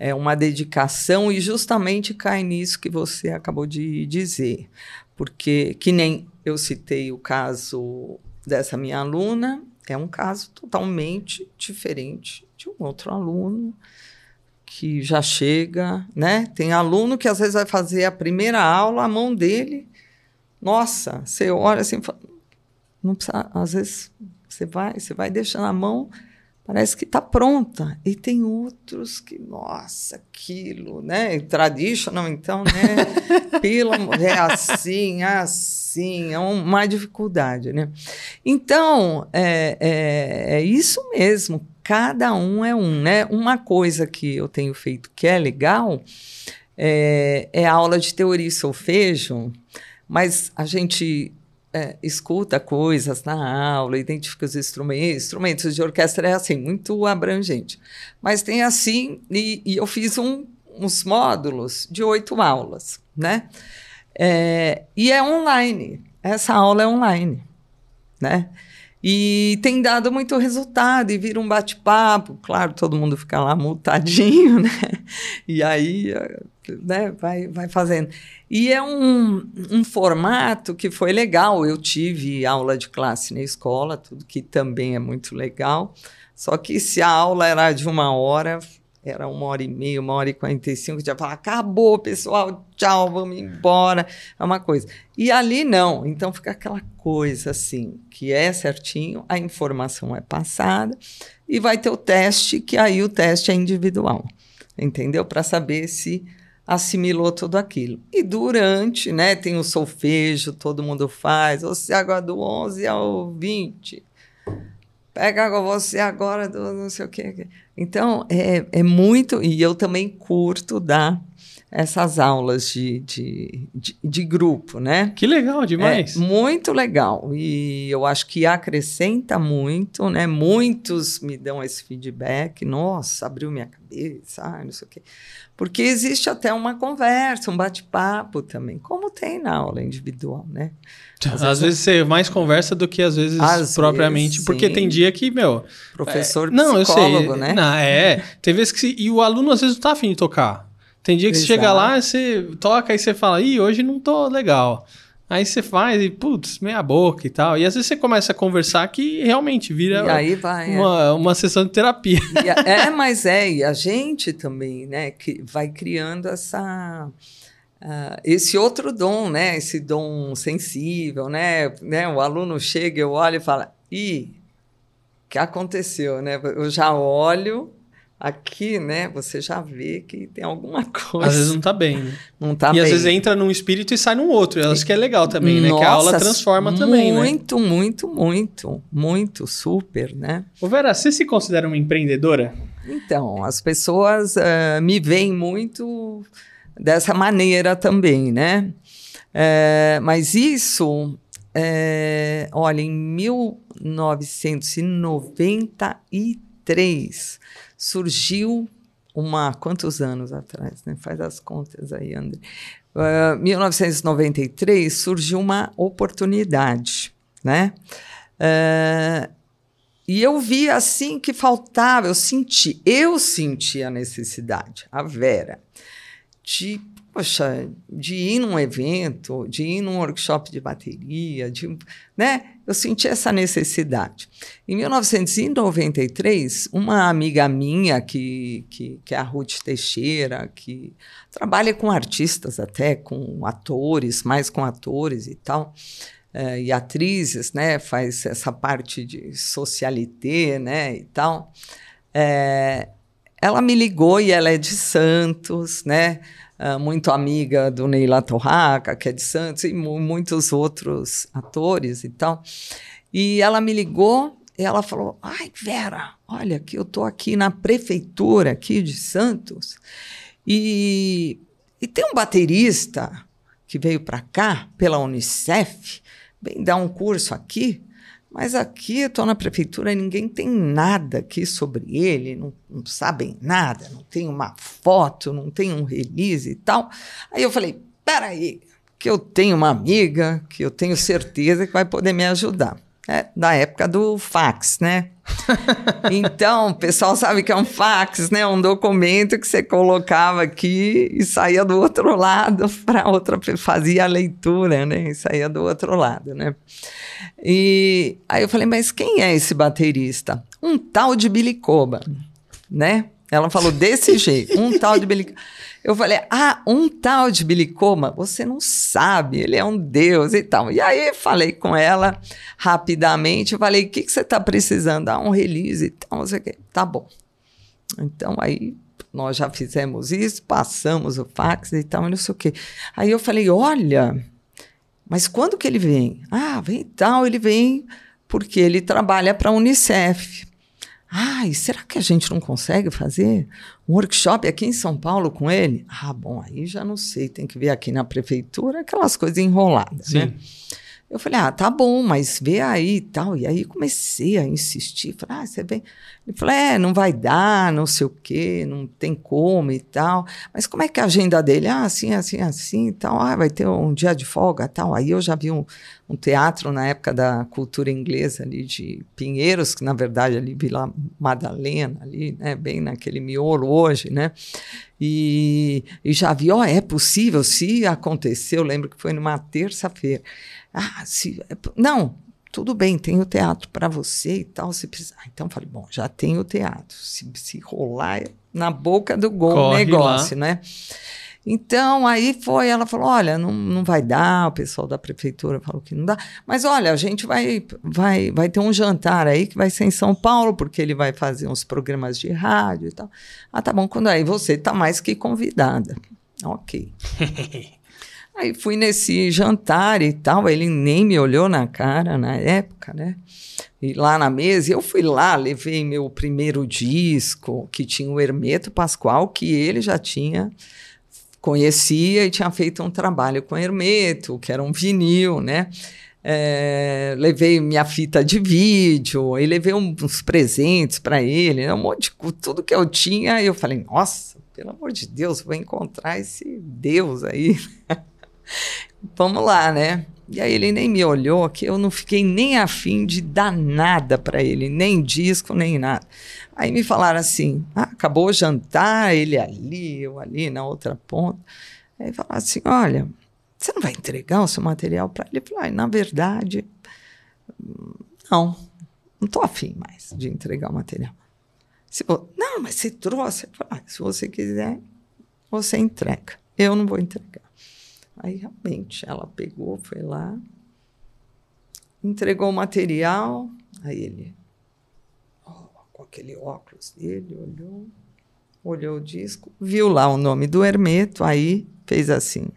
é uma dedicação e justamente cai nisso que você acabou de dizer, porque que nem eu citei o caso dessa minha aluna, é um caso totalmente diferente de um outro aluno que já chega, né? Tem aluno que às vezes vai fazer a primeira aula, a mão dele, nossa, você olha assim, não precisa, às vezes você vai, você vai deixando a mão parece que está pronta. E tem outros que, nossa, aquilo, né? Traditional, então, né? <laughs> Pelo, é assim, assim, é uma dificuldade, né? Então, é, é, é isso mesmo, cada um é um, né? Uma coisa que eu tenho feito que é legal é, é a aula de teoria e solfejo, mas a gente é, escuta coisas na aula, identifica os instrumentos. Instrumentos de orquestra é assim, muito abrangente. Mas tem assim, e, e eu fiz um, uns módulos de oito aulas, né? É, e é online. Essa aula é online, né? E tem dado muito resultado, e vira um bate-papo, claro, todo mundo fica lá multadinho, <laughs> né? E aí né, vai, vai fazendo. E é um, um formato que foi legal. Eu tive aula de classe na escola, tudo que também é muito legal. Só que se a aula era de uma hora, era uma hora e meia, uma hora e quarenta e cinco, já falava, acabou, pessoal, tchau, vamos embora. É uma coisa. E ali não. Então fica aquela coisa assim, que é certinho, a informação é passada e vai ter o teste, que aí o teste é individual. Entendeu? Para saber se assimilou tudo aquilo. E durante, né, tem o solfejo, todo mundo faz, você agora do 11 ao 20, pega agora você agora do não sei o quê. Então, é, é muito, e eu também curto dar essas aulas de, de, de, de, grupo, né? Que legal demais! É, muito legal. E eu acho que acrescenta muito, né? Muitos me dão esse feedback. Nossa, abriu minha cabeça, ah, não sei o quê. Porque existe até uma conversa, um bate-papo também, como tem na aula individual, né? Às, às vezes, vezes, você mais conversa do que às vezes às propriamente, vezes, porque tem dia que, meu... Professor é, não, psicólogo, eu sei, né? Não, é, tem vezes que... E o aluno às vezes não tá afim de tocar. Tem dia que Exato. você chega lá, você toca e você fala, ih, hoje não tô legal. Aí você faz e, putz, meia boca e tal. E às vezes você começa a conversar que realmente vira vai, uma, é. uma sessão de terapia. A, é, mas é, e a gente também, né, que vai criando essa. Uh, esse outro dom, né? Esse dom sensível, né? né? O aluno chega, eu olho e fala, ih, o que aconteceu, né? Eu já olho Aqui, né, você já vê que tem alguma <laughs> coisa. Às vezes não tá bem, né? Não tá e bem. às vezes entra num espírito e sai num outro. Acho que é legal também, Nossa, né? Que a aula transforma também, né? Muito, muito, muito, muito, super, né? Ô Vera, você se considera uma empreendedora? Então, as pessoas uh, me veem muito dessa maneira também, né? É, mas isso, é, olha, em 1993 surgiu uma quantos anos atrás, né? Faz as contas aí, André. Uh, 1993 surgiu uma oportunidade, né? Uh, e eu vi assim que faltava, eu senti, eu senti a necessidade, a Vera, de poxa, de ir num evento, de ir num workshop de bateria, de, né? Eu senti essa necessidade. Em 1993, uma amiga minha, que, que, que é a Ruth Teixeira, que trabalha com artistas até, com atores, mais com atores e tal, é, e atrizes, né? Faz essa parte de socialité, né? E tal. É, ela me ligou e ela é de Santos, né? Uh, muito amiga do Neila Torraca, que é de Santos, e muitos outros atores e tal. E ela me ligou e ela falou: Ai, Vera, olha, que eu estou aqui na prefeitura aqui de Santos e, e tem um baterista que veio para cá pela Unicef, vem dar um curso aqui. Mas aqui estou na prefeitura e ninguém tem nada aqui sobre ele, não, não, sabem nada, não tem uma foto, não tem um release e tal. Aí eu falei: peraí, que eu tenho uma amiga que eu tenho certeza que vai poder me ajudar. É da época do fax, né? <laughs> então, o pessoal sabe que é um fax, né? Um documento que você colocava aqui e saía do outro lado <laughs> para outra, fazia a leitura, né? E saía do outro lado, né? E aí eu falei, mas quem é esse baterista? Um tal de Bilicoba, né? Ela falou desse <laughs> jeito, um tal de Bilicoba. Eu falei, ah, um tal de Bilicoma, você não sabe, ele é um deus e tal. E aí falei com ela rapidamente, falei, o que, que você está precisando? Ah, um release e tal, não sei o quê. Tá bom. Então aí nós já fizemos isso, passamos o fax e tal, não sei o quê. Aí eu falei, olha, mas quando que ele vem? Ah, vem tal, ele vem porque ele trabalha para a Unicef. Ai, será que a gente não consegue fazer um workshop aqui em São Paulo com ele? Ah, bom, aí já não sei, tem que ver aqui na prefeitura aquelas coisas enroladas, Sim. né? Eu falei, ah, tá bom, mas vê aí e tal. E aí comecei a insistir. Falei, ah, você vem. Ele falou, é, não vai dar, não sei o quê, não tem como e tal. Mas como é que é a agenda dele? Ah, assim, assim, assim e tal. Ah, vai ter um dia de folga e tal. Aí eu já vi um, um teatro na época da cultura inglesa ali de Pinheiros, que na verdade ali Vila Madalena, ali, né, bem naquele miolo hoje, né? E, e já vi, ó, oh, é possível, se aconteceu, lembro que foi numa terça-feira. Ah, se, é não, tudo bem, tem o teatro para você e tal. Se precisar. Ah, então falei, bom, já tem o teatro. Se, se rolar é na boca do gol o negócio, lá. né? Então, aí foi, ela falou: olha, não, não vai dar, o pessoal da prefeitura falou que não dá, mas olha, a gente vai, vai, vai ter um jantar aí que vai ser em São Paulo, porque ele vai fazer uns programas de rádio e tal. Ah, tá bom, quando aí você tá mais que convidada. Ok. <laughs> Aí fui nesse jantar e tal, ele nem me olhou na cara na época, né? E lá na mesa, eu fui lá, levei meu primeiro disco, que tinha o Hermeto Pascoal, que ele já tinha conhecia e tinha feito um trabalho com Hermeto, que era um vinil, né? É, levei minha fita de vídeo e levei uns presentes para ele, né? um monte de tudo que eu tinha. E eu falei, nossa, pelo amor de Deus, vou encontrar esse Deus aí. <laughs> Vamos lá, né? E aí ele nem me olhou, que eu não fiquei nem afim de dar nada para ele, nem disco, nem nada. Aí me falaram assim: ah, acabou o jantar, ele ali, eu ali na outra ponta. Aí falaram assim: olha, você não vai entregar o seu material para ele? Eu falei, ah, na verdade, não, não estou afim mais de entregar o material. Se, não, mas você trouxe. Eu falei, ah, se você quiser, você entrega. Eu não vou entregar. Aí realmente ela pegou, foi lá, entregou o material, aí ele, oh, com aquele óculos dele, olhou, olhou o disco, viu lá o nome do Hermeto, aí fez assim.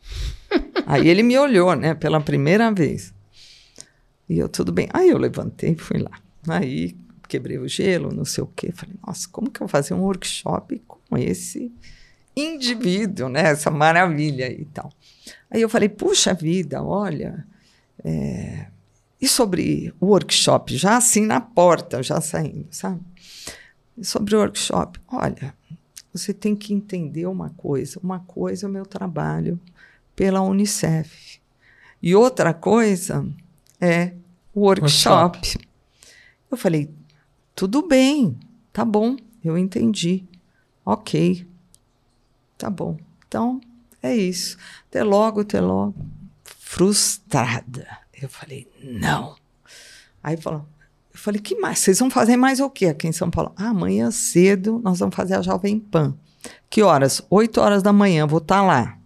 <laughs> aí ele me olhou, né, pela primeira vez. E eu, tudo bem. Aí eu levantei e fui lá. Aí quebrei o gelo, não sei o quê. Falei, nossa, como que eu vou fazer um workshop com esse indivíduo, né? Essa maravilha e tal. Aí eu falei, puxa vida, olha, é... e sobre o workshop, já assim na porta, já saindo, sabe? E sobre o workshop, olha, você tem que entender uma coisa. Uma coisa é o meu trabalho pela Unicef. E outra coisa é o workshop. workshop. Eu falei, tudo bem, tá bom, eu entendi. Ok. Tá bom. Então, é isso. Até logo, até logo. Frustrada. Eu falei, não. Aí falou, eu falei, que mais? Vocês vão fazer mais o quê aqui em São Paulo? Ah, amanhã cedo nós vamos fazer a Jovem Pan. Que horas? Oito horas da manhã, vou estar tá lá.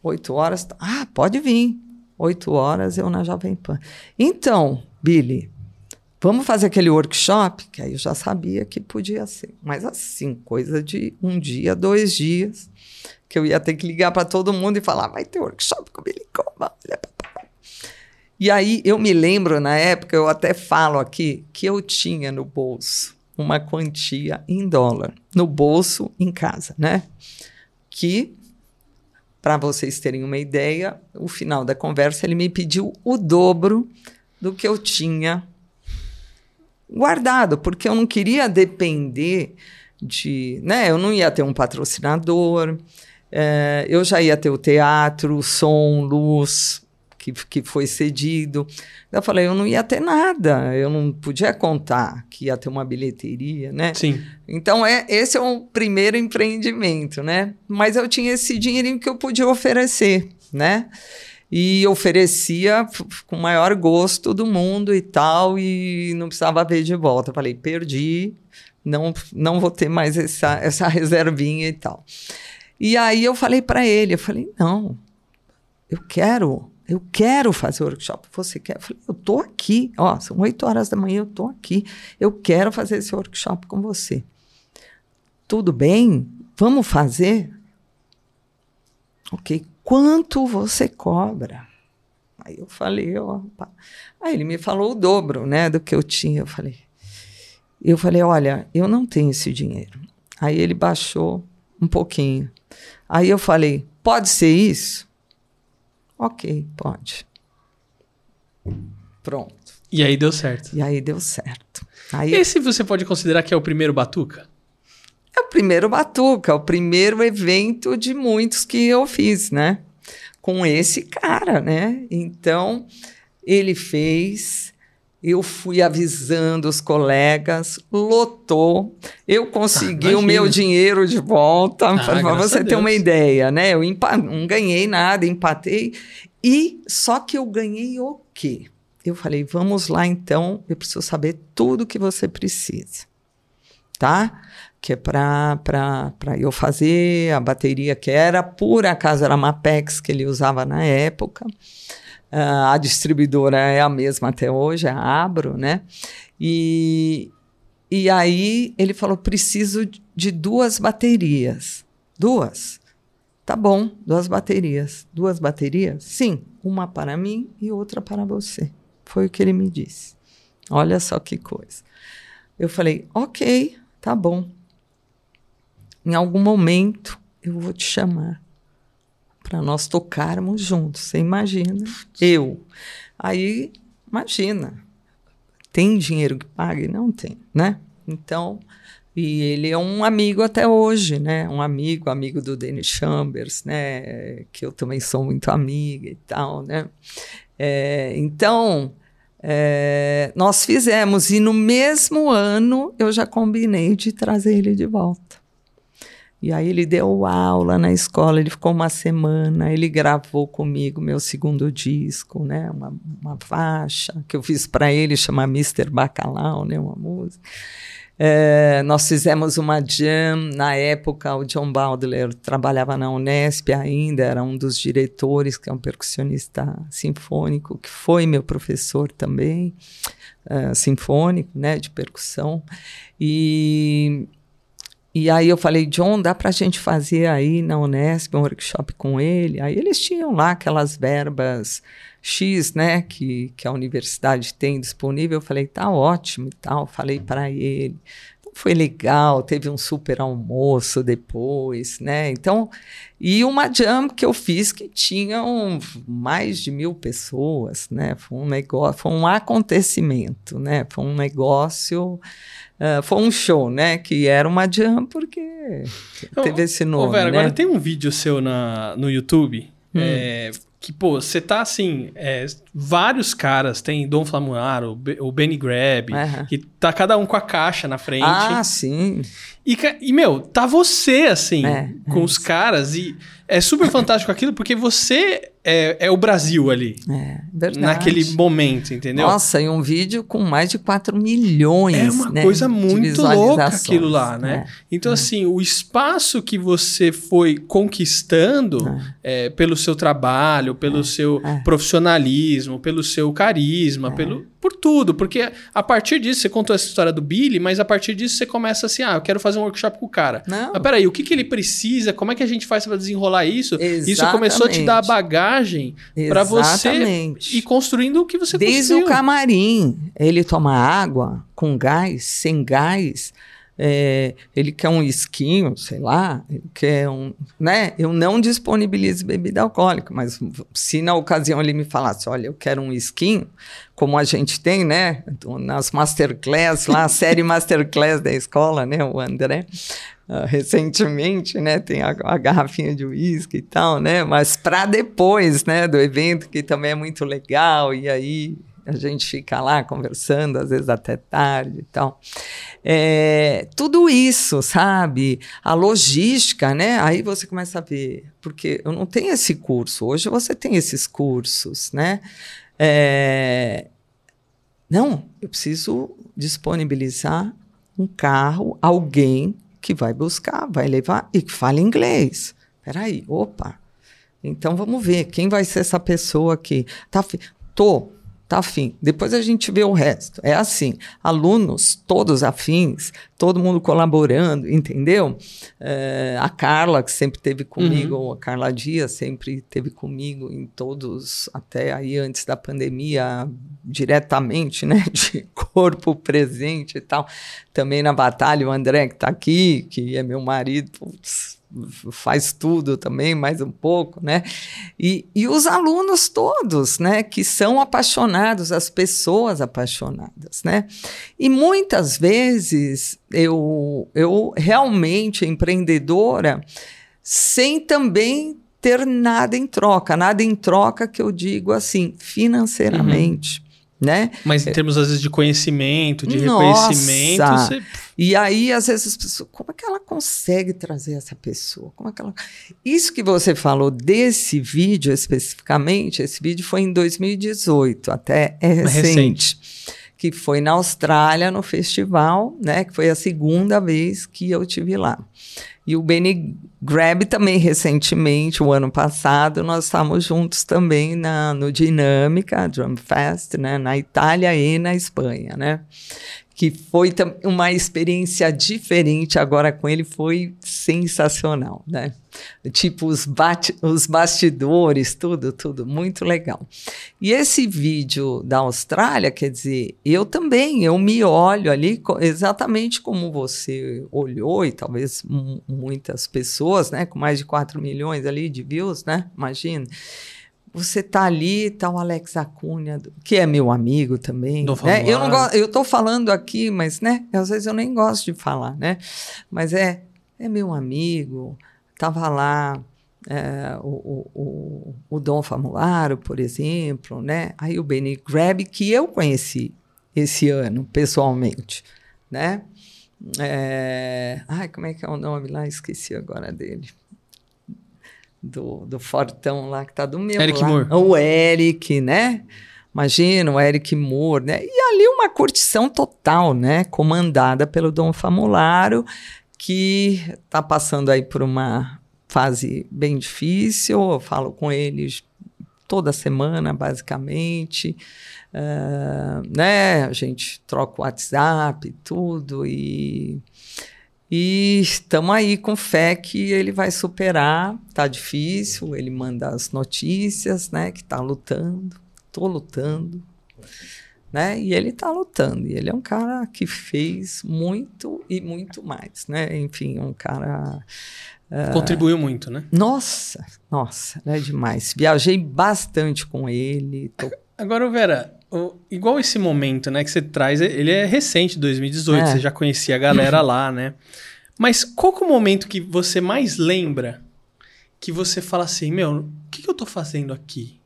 Oito horas. Ah, pode vir. Oito horas eu na Jovem Pan. Então, Billy, Vamos fazer aquele workshop? Que aí eu já sabia que podia ser. Mas assim, coisa de um dia, dois dias, que eu ia ter que ligar para todo mundo e falar: vai ter workshop com Billy Coleman. E aí eu me lembro, na época, eu até falo aqui, que eu tinha no bolso uma quantia em dólar, no bolso em casa, né? Que, para vocês terem uma ideia, o final da conversa ele me pediu o dobro do que eu tinha guardado, porque eu não queria depender de. Né? Eu não ia ter um patrocinador, é, eu já ia ter o teatro, som, luz, que, que foi cedido. Eu falei, eu não ia ter nada, eu não podia contar que ia ter uma bilheteria, né? Sim. Então, é, esse é o primeiro empreendimento, né? Mas eu tinha esse dinheirinho que eu podia oferecer, né? E oferecia com o maior gosto do mundo e tal, e não precisava ver de volta. Falei, perdi, não, não vou ter mais essa, <laughs> essa reservinha e tal. E aí eu falei para ele, eu falei, não, eu quero, eu quero fazer workshop. Você quer? Eu falei, eu tô aqui, ó, são oito horas da manhã, eu tô aqui, eu quero fazer esse workshop com você. Tudo bem? Vamos fazer? Ok, quanto você cobra? Aí eu falei, opa. Aí ele me falou o dobro, né, do que eu tinha. Eu falei, eu falei, olha, eu não tenho esse dinheiro. Aí ele baixou um pouquinho. Aí eu falei, pode ser isso? Ok, pode. Pronto. E aí deu certo. E aí deu certo. Aí Esse você pode considerar que é o primeiro batuca? É o primeiro Batuca, o primeiro evento de muitos que eu fiz, né? Com esse cara, né? Então, ele fez, eu fui avisando os colegas, lotou, eu consegui ah, o meu dinheiro de volta, ah, para você ter uma ideia, né? Eu não ganhei nada, empatei, e só que eu ganhei o quê? Eu falei, vamos lá então, eu preciso saber tudo que você precisa, tá? Que é para eu fazer a bateria que era, por acaso era a Mapex que ele usava na época. Uh, a distribuidora é a mesma até hoje, a Abro, né? E, e aí ele falou: preciso de duas baterias. Duas? Tá bom, duas baterias. Duas baterias? Sim, uma para mim e outra para você. Foi o que ele me disse. Olha só que coisa. Eu falei: ok, tá bom. Em algum momento eu vou te chamar para nós tocarmos juntos. Você imagina? Eu. Aí, imagina. Tem dinheiro que pague? Não tem, né? Então, E ele é um amigo até hoje, né? Um amigo, amigo do Dennis Chambers, né? Que eu também sou muito amiga e tal, né? É, então, é, nós fizemos, e no mesmo ano eu já combinei de trazer ele de volta. E aí ele deu aula na escola, ele ficou uma semana, ele gravou comigo meu segundo disco, né? Uma, uma faixa que eu fiz para ele, chama Mr. Bacalau, né? Uma música. É, nós fizemos uma jam, na época o John Baldler trabalhava na Unesp ainda, era um dos diretores, que é um percussionista sinfônico, que foi meu professor também, uh, sinfônico, né, de percussão. E, e aí eu falei, John, dá para a gente fazer aí na Unesp um workshop com ele? Aí eles tinham lá aquelas verbas X, né, que, que a universidade tem disponível. Eu falei, tá ótimo e tal. Falei para ele. Então, foi legal, teve um super almoço depois, né? Então, e uma jam que eu fiz que tinham mais de mil pessoas, né? Foi um negócio, foi um acontecimento, né? Foi um negócio. Uh, foi um show, né? Que era uma jam porque teve esse nome. Ô, Vera, né? agora tem um vídeo seu na, no YouTube. Hum. É, que, pô, você tá assim, é, vários caras, tem Dom Flamuaro, o Benny Grab, uhum. que tá cada um com a caixa na frente. Ah, sim. E, e meu, tá você, assim, é, com é os caras, e é super fantástico aquilo, porque você é, é o Brasil ali. É, verdade. Naquele momento, entendeu? Nossa, e um vídeo com mais de 4 milhões. É uma né, coisa muito louca aquilo lá, né? É, então, é. assim, o espaço que você foi conquistando é. é pelo seu trabalho, pelo seu profissionalismo, pelo seu carisma, pelo por tudo, porque a partir disso, você contou essa história do Billy, mas a partir disso você começa assim, ah, eu quero fazer um workshop com o cara. Não. Mas peraí, o que, que ele precisa? Como é que a gente faz para desenrolar isso? Exatamente. Isso começou a te dar a bagagem para você ir construindo o que você Desde construiu. o camarim, ele toma água com gás, sem gás, é, ele quer um esquinho, sei lá, ele quer um. Né? Eu não disponibilizo bebida alcoólica, mas se na ocasião ele me falasse, olha, eu quero um esquinho, como a gente tem, né? Nas masterclass, lá, a <laughs> série masterclass da escola, né? O André. Uh, recentemente, né, tem a, a garrafinha de uísque e tal, né, mas para depois, né, do evento, que também é muito legal, e aí a gente fica lá conversando, às vezes até tarde e tal. É, tudo isso, sabe? A logística, né? Aí você começa a ver, porque eu não tenho esse curso, hoje você tem esses cursos, né? É, não, eu preciso disponibilizar um carro, alguém que vai buscar, vai levar e que fala inglês. Peraí, opa. Então vamos ver quem vai ser essa pessoa aqui. Tá, tô, tá afim. Depois a gente vê o resto. É assim, alunos todos afins, todo mundo colaborando, entendeu? É, a Carla, que sempre teve comigo, uhum. a Carla Dias sempre teve comigo em todos, até aí antes da pandemia, diretamente, <laughs> né? De corpo presente e tal. Também na batalha, o André, que está aqui, que é meu marido, putz, faz tudo também, mais um pouco, né? E, e os alunos todos, né, que são apaixonados, as pessoas apaixonadas, né? E muitas vezes eu, eu realmente empreendedora sem também ter nada em troca, nada em troca que eu digo assim, financeiramente. Uhum né? Mas em termos, às vezes, de conhecimento, de Nossa. reconhecimento. Você... E aí, às vezes, as pessoas, como é que ela consegue trazer essa pessoa? Como é que ela... Isso que você falou desse vídeo especificamente, esse vídeo foi em 2018, até é recente. É recente. Que foi na Austrália, no festival, né? Que foi a segunda vez que eu tive lá. E o Benny Grab também recentemente, o ano passado, nós estávamos juntos também na, no Dinâmica Drum Fest, né, na Itália e na Espanha, né? Que foi uma experiência diferente agora com ele, foi sensacional, né? Tipo, os, os bastidores, tudo, tudo, muito legal. E esse vídeo da Austrália, quer dizer, eu também, eu me olho ali exatamente como você olhou, e talvez muitas pessoas, né, com mais de 4 milhões ali de views, né, imagina. Você tá ali, tá o Alex Acunha, que é meu amigo também. Dom Né? Eu não gosto, eu tô falando aqui, mas né, às vezes eu nem gosto de falar, né? Mas é, é meu amigo, tava lá é, o, o, o, o Dom Famularo, por exemplo, né? Aí o Benny Grab, que eu conheci esse ano, pessoalmente, né? É, ai, como é que é o nome lá? Esqueci agora dele. Do, do Fortão lá, que tá do meu Eric lado. Moore. O Eric, né? Imagina, o Eric Moore, né? E ali uma curtição total, né? Comandada pelo Dom Famularo, que está passando aí por uma fase bem difícil. Eu falo com eles toda semana, basicamente. Ah, né? A gente troca o WhatsApp e tudo. E e estamos aí com fé que ele vai superar. Tá difícil, ele manda as notícias, né? Que tá lutando. Tô lutando. Né? E ele tá lutando. E ele é um cara que fez muito e muito mais, né? Enfim, um cara Contribuiu muito, né? nossa, nossa, é demais. Viajei bastante com ele. tô- Agora, Vera, o- igual esse momento, né, que você traz, ele é recente, 2018, É. você já conhecia a galera <laughs> lá, né? Mas qual é o momento que você mais lembra que você fala assim, meu, o que, que eu tô fazendo aqui?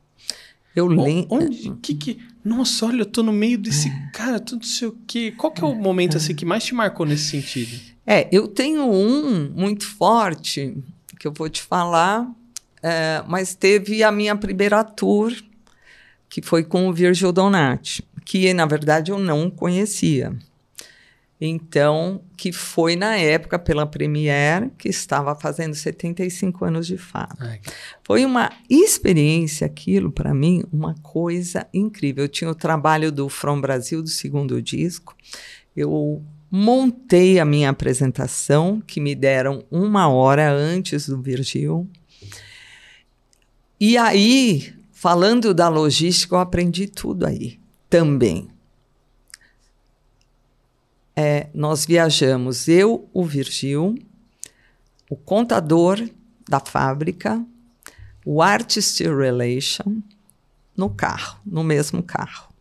Eu lembro. Onde, que que... Nossa, olha, eu tô no meio desse cara, tudo não sei o quê. Qual que é o momento, assim, que mais te marcou nesse sentido? É, eu tenho um muito forte que eu vou te falar, é, mas teve a minha primeira tour, que foi com o Virgil Donati, que na verdade eu não conhecia. Então, que foi na época pela Premiere, que estava fazendo 75 anos de fama. Ai, Foi uma experiência aquilo para mim, uma coisa incrível. Eu tinha o trabalho do From Brasil do segundo disco. Eu montei a minha apresentação, que me deram uma hora antes do Virgil. E aí, falando da logística, eu aprendi tudo aí também. É, nós viajamos, eu, o Virgil, o contador da fábrica, o Artist Relation no carro, no mesmo carro.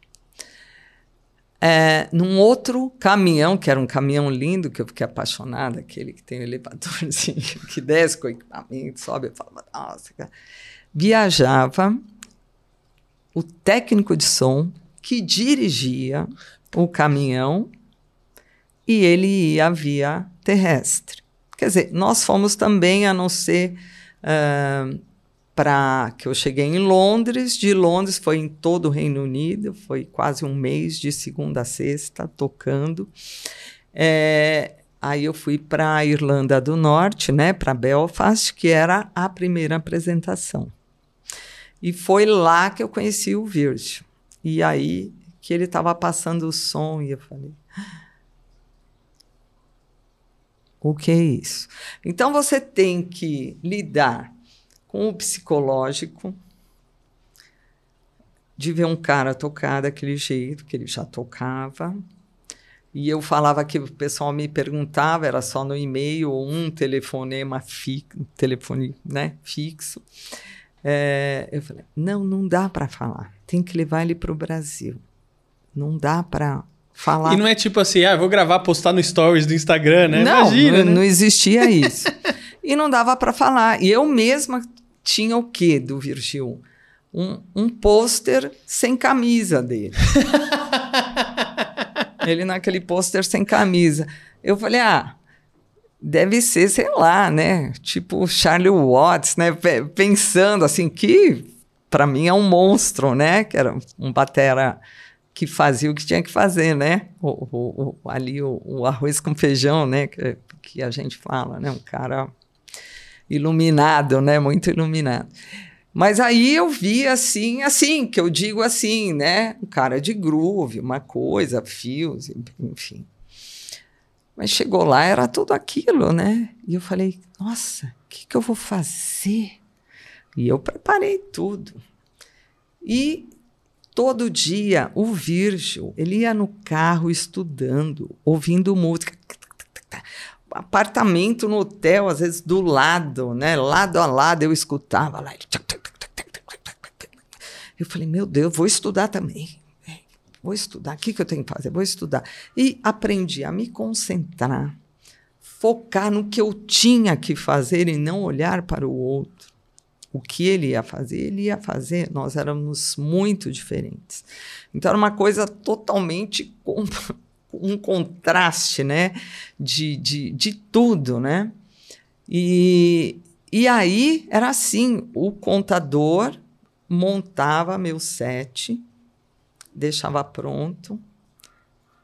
É, num outro caminhão, que era um caminhão lindo, que eu fiquei apaixonada, aquele que tem o elevadorzinho, <laughs> que desce com o equipamento, sobe, eu falava, nossa, cara. Viajava o técnico de som que dirigia o caminhão e ele ia via terrestre. Quer dizer, nós fomos também, a não ser para que eu cheguei em Londres, de Londres foi em todo o Reino Unido, foi quase um mês de segunda a sexta tocando. É, aí eu fui para a Irlanda do Norte, né, para Belfast, que era a primeira apresentação. E foi lá que eu conheci o Virgil. E aí que ele estava passando o som e eu falei, o que é isso? Então você tem que lidar com o psicológico de ver um cara tocar daquele jeito que ele já tocava. E eu falava que o pessoal me perguntava, era só no e-mail ou um telefonema fi, telefone né, fixo. É, eu falei, não, não dá para falar. Tem que levar ele para o Brasil. Não dá para falar. E não é tipo assim, ah, vou gravar, postar no stories do Instagram, né? Não, Imagina, não, né? não existia isso. e não dava para falar. E eu mesma tinha o quê do Virgil? Um, um pôster sem camisa dele. <laughs> Ele naquele pôster sem camisa. Eu falei, ah, deve ser, sei lá, né? Tipo Charlie Watts, né? P- Pensando assim, que para mim é um monstro, né? Que era um batera que fazia o que tinha que fazer, né? O, o, o- ali o, o arroz com feijão, né? Que, que a gente fala, né? Um cara iluminado, né? Muito iluminado. Mas aí eu vi assim, assim, que eu digo assim, né? Um cara de groove, uma coisa, fios, enfim. Mas chegou lá, era tudo aquilo, né? E eu falei, nossa, o que, que eu vou fazer? E eu preparei tudo. E todo dia o Virgil, ele ia no carro estudando, ouvindo música. Apartamento no hotel, às vezes do lado, né? Lado a lado eu escutava lá. Eu falei, meu Deus, vou estudar também. Vou estudar. O que, que eu tenho que fazer? Vou estudar. E aprendi a me concentrar, focar no que eu tinha que fazer e não olhar para o outro. O que ele ia fazer, ele ia fazer. Nós éramos muito diferentes. Então era uma coisa totalmente com, um contraste, né? De, de, de tudo, né? E, e aí era assim: o contador montava meu set, deixava pronto.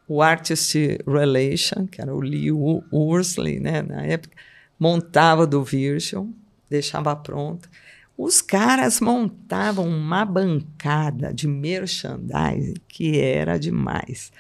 O Artist Relation, que era o Lee Worsley, né, na época, montava do Virgil, deixava pronto. Os caras montavam uma bancada de merchandising que era demais.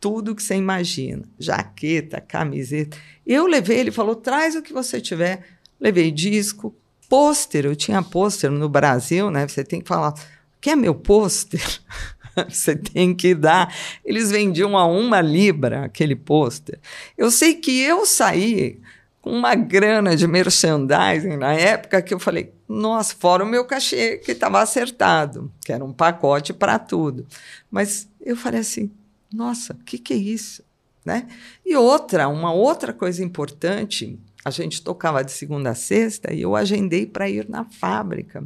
Tudo que você imagina, jaqueta, camiseta. Eu levei, ele falou: traz o que você tiver. Levei disco, pôster. Eu tinha pôster no Brasil, né? Você tem que falar: quer meu pôster? <laughs> <laughs> Você tem que dar. Eles vendiam a uma libra aquele pôster. Eu sei que eu saí com uma grana de merchandising na época que eu falei, nossa, fora o meu cachê que estava acertado, que era um pacote para tudo. Mas eu falei assim, nossa, o que, que é isso? Né? E outra, uma outra coisa importante, a gente tocava de segunda a sexta e eu agendei para ir na fábrica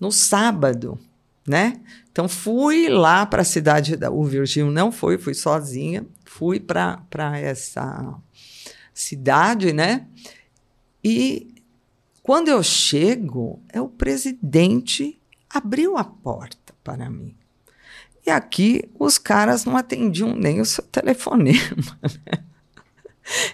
no sábado né? Então fui lá para a cidade da o Virgílio não foi, fui sozinha, fui para essa cidade, né? E quando eu chego, é o presidente abriu a porta para mim. E aqui os caras não atendiam nem o seu <laughs> telefonema. Né?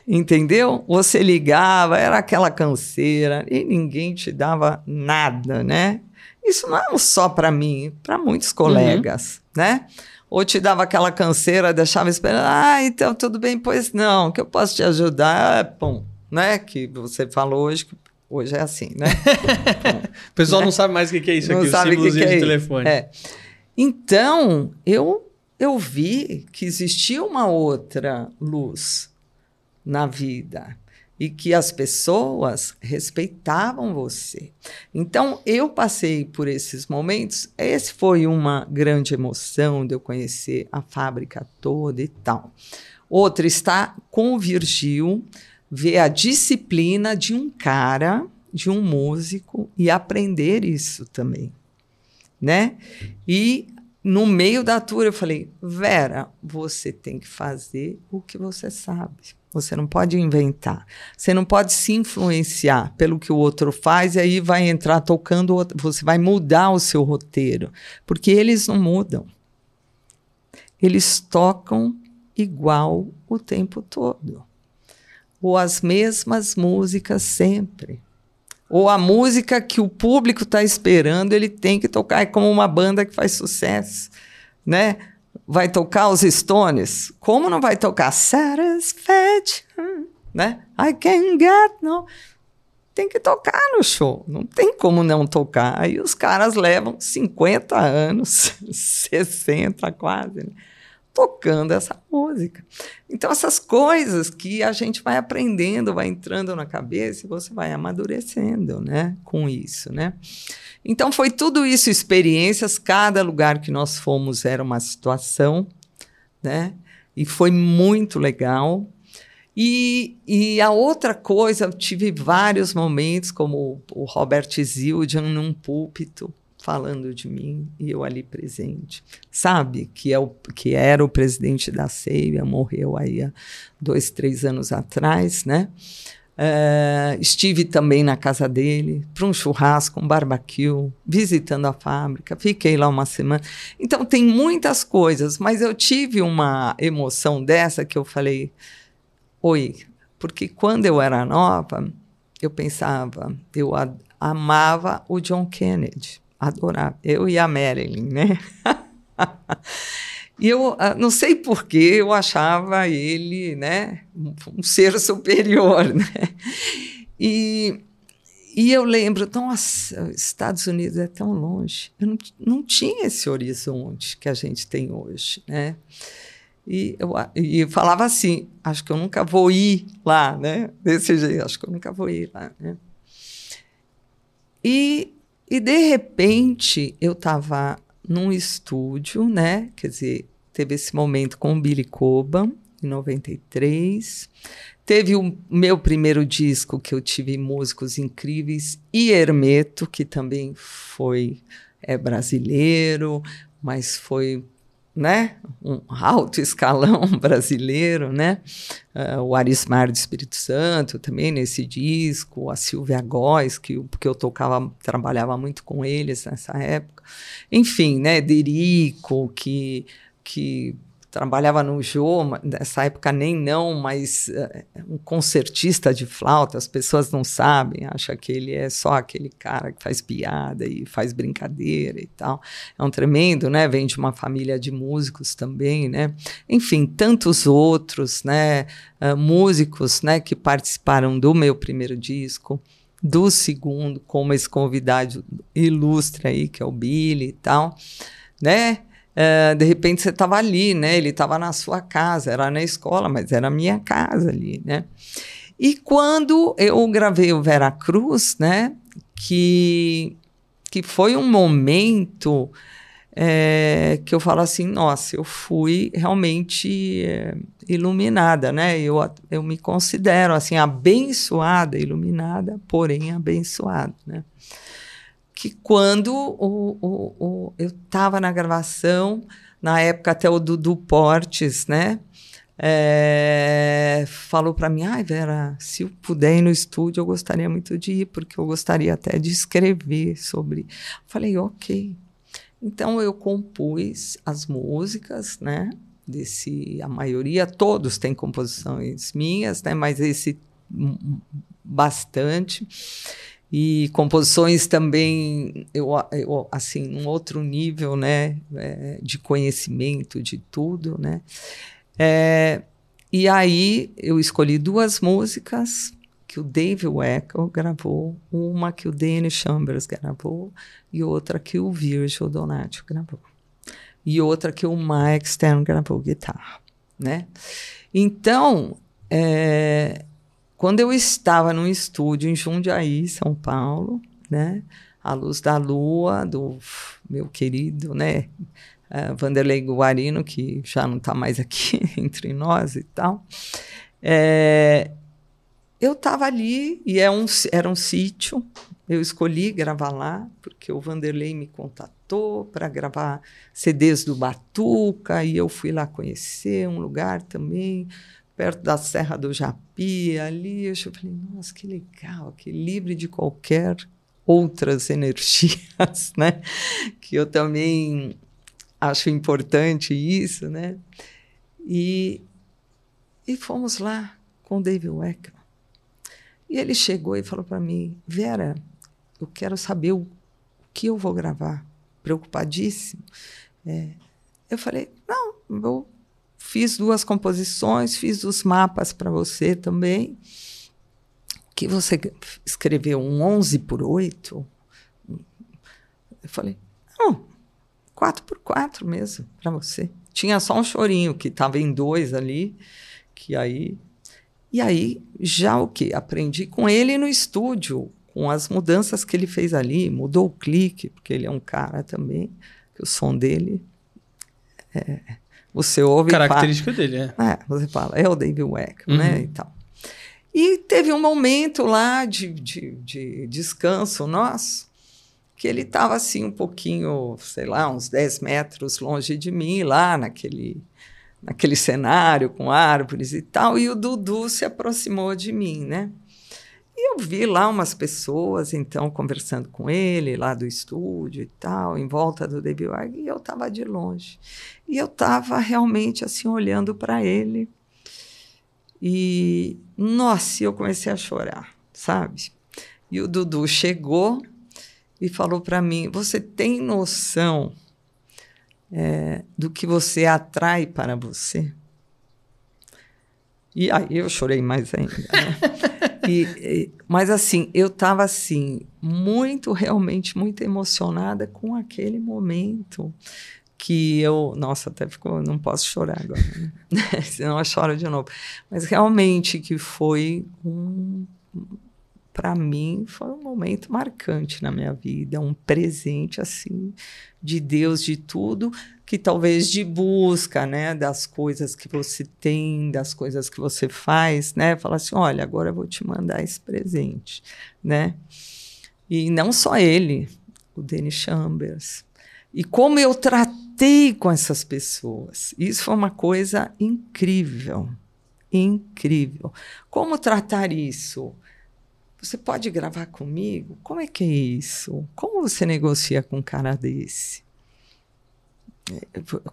Entendeu? Você ligava, era aquela canseira e ninguém te dava nada, né? Isso não é só para mim, para muitos colegas, uhum. né? Ou te dava aquela canseira, deixava esperando, ah, então tudo bem, pois não, que eu posso te ajudar, é, pum, né? Que você falou hoje, que hoje é assim, né? <laughs> o pessoal né? não sabe mais o que é isso não aqui, sabe o símbolozinho que que é de telefone. É. Então, eu, eu vi que existia uma outra luz na vida e que as pessoas respeitavam você. Então, eu passei por esses momentos. Esse foi uma grande emoção de eu conhecer a fábrica toda e tal. Outra está com o Virgil, ver a disciplina de um cara, de um músico e aprender isso também, né? E no meio da tour eu falei: "Vera, você tem que fazer o que você sabe. Você não pode inventar. Você não pode se influenciar pelo que o outro faz e aí vai entrar tocando. Você vai mudar o seu roteiro. Porque eles não mudam. Eles tocam igual o tempo todo. Ou as mesmas músicas sempre. Ou a música que o público está esperando, ele tem que tocar. É como uma banda que faz sucesso. Né? Vai tocar os Stones? Como não vai tocar Satisfaction, né? I can get no. Tem que tocar no show, não tem como não tocar. Aí os caras levam 50 anos, <laughs> 60 quase, né? Tocando essa música. Então, essas coisas que a gente vai aprendendo, vai entrando na cabeça e você vai amadurecendo né? com isso, né? Então foi tudo isso, experiências, cada lugar que nós fomos era uma situação, né? E foi muito legal. E, e a outra coisa, eu tive vários momentos, como o Robert Zildjian num púlpito, falando de mim e eu ali presente. Sabe que, é o, que era o presidente da CEIA, morreu aí há dois, três anos atrás, né? Uh, estive também na casa dele para um churrasco, um barbecue, visitando a fábrica. Fiquei lá uma semana. Então tem muitas coisas, mas eu tive uma emoção dessa que eu falei, oi, porque quando eu era nova, eu pensava, eu amava o John Kennedy, adorava. Eu e a Marilyn, né? <laughs> E eu ah, não sei por que eu achava ele né, um ser superior. <laughs> Né? E, e eu lembro, nossa, Estados Unidos é tão longe. Eu não, não tinha esse horizonte que a gente tem hoje. Né? E eu, e eu falava assim: acho que eu nunca vou ir lá, né? Desse jeito, acho que eu nunca vou ir lá. Né? E, e de repente eu estava num estúdio, né? Quer dizer, teve esse momento com o Billy Coban, em 93. Teve o meu primeiro disco que eu tive músicos incríveis e Hermeto, que também foi é brasileiro, mas foi né, um alto escalão <laughs> brasileiro, né? Uh, o Arismar do Espírito Santo também nesse disco, a Silvia Góes, que porque eu tocava, trabalhava muito com eles nessa época. Enfim, né, Derico, que que trabalhava no Jô, nessa época nem não, mas uh, um concertista de flauta, as pessoas não sabem, acham que ele é só aquele cara que faz piada e faz brincadeira e tal. É um tremendo, né? Vem de uma família de músicos também, né? Enfim, tantos outros, né? Uh, músicos, né? Que participaram do meu primeiro disco do segundo, como esse convidado ilustre aí, que é o Billy e tal, né? Uh, de repente você estava ali, né? Ele estava na sua casa, era na escola, mas era a minha casa ali, né? E quando eu gravei o Vera Cruz, né? Que, que foi um momento é, que eu falo assim, nossa, eu fui realmente é, iluminada, né? Eu, eu me considero assim abençoada, iluminada, porém abençoada, né? Que quando o, o, o eu estava na gravação, na época até o Dudu Portes, né? É, falou para mim, ai Vera, se eu puder ir no estúdio, eu gostaria muito de ir, porque eu gostaria até de escrever sobre. Falei, ok. Então eu compus as músicas, né? Desse, a maioria, todos têm composições minhas, né? Mas esse bastante e composições também eu, eu, assim um outro nível né é, de conhecimento de tudo né. É, e aí eu escolhi duas músicas que o Dave Weckl gravou uma que o Danny Chambers gravou e outra que o Virgil Donati gravou. E outra que o Mike Stern gravou guitarra né. Então é, quando eu estava num estúdio em Jundiaí, São Paulo, né? A Luz da Lua, do meu querido, né? Uh, Vanderlei Guarino, que já não está mais aqui <laughs> entre nós e tal. É, eu estava ali e é um, era um sítio. Eu escolhi gravar lá, porque o Vanderlei me contatou para gravar CDs do Batuca, e eu fui lá conhecer um lugar também perto da Serra do Japi, ali. Eu falei, nossa, que legal, que livre de qualquer outras energias, <laughs> né? Que eu também acho importante isso, né? E, e fomos lá com o David Wecker. E ele chegou e falou para mim, Vera, eu quero saber o, que eu vou gravar. Preocupadíssimo. É, eu falei, não, eu Fiz duas composições, fiz os mapas para você também. Que você escreveu um 11 por 8? Eu falei, não, 4 por 4 mesmo, para você. Tinha só um chorinho, que estava em dois ali, que aí... E aí, já o que? Aprendi com ele no estúdio, com as mudanças que ele fez ali, mudou o clique, porque ele é um cara também, que o som dele é, você ouve Característica fala, dele, é. é. Você fala, é o David né, uhum. né, e tal. E teve um momento lá de, de, de descanso nosso, que ele estava assim um pouquinho, sei lá, uns 10 metros longe de mim, lá naquele, naquele cenário com árvores e tal, e o Dudu se aproximou de mim, né? E eu vi lá umas pessoas, então, conversando com ele, lá do estúdio e tal, em volta do David Wagner, e eu estava de longe. E eu estava realmente, assim, olhando para ele. E, nossa, eu comecei a chorar, sabe? E o Dudu chegou e falou para mim: Você tem noção é, do que você atrai para você? E aí eu chorei mais ainda. Né? <laughs> E, e, mas assim, eu estava assim, muito, realmente, muito emocionada com aquele momento que eu, nossa, até ficou, não posso chorar agora, né? <laughs> senão eu choro de novo. Mas realmente que foi um para mim foi um momento marcante na minha vida, um presente assim de Deus de tudo, que talvez de busca, né, das coisas que você tem, das coisas que você faz, né, fala assim, olha, agora eu vou te mandar esse presente, né? E não só ele, o Dennis Chambers. E como eu tratei com essas pessoas. Isso foi uma coisa incrível. Incrível. Como tratar isso? Você pode gravar comigo? Como é que é isso? Como você negocia com um cara desse?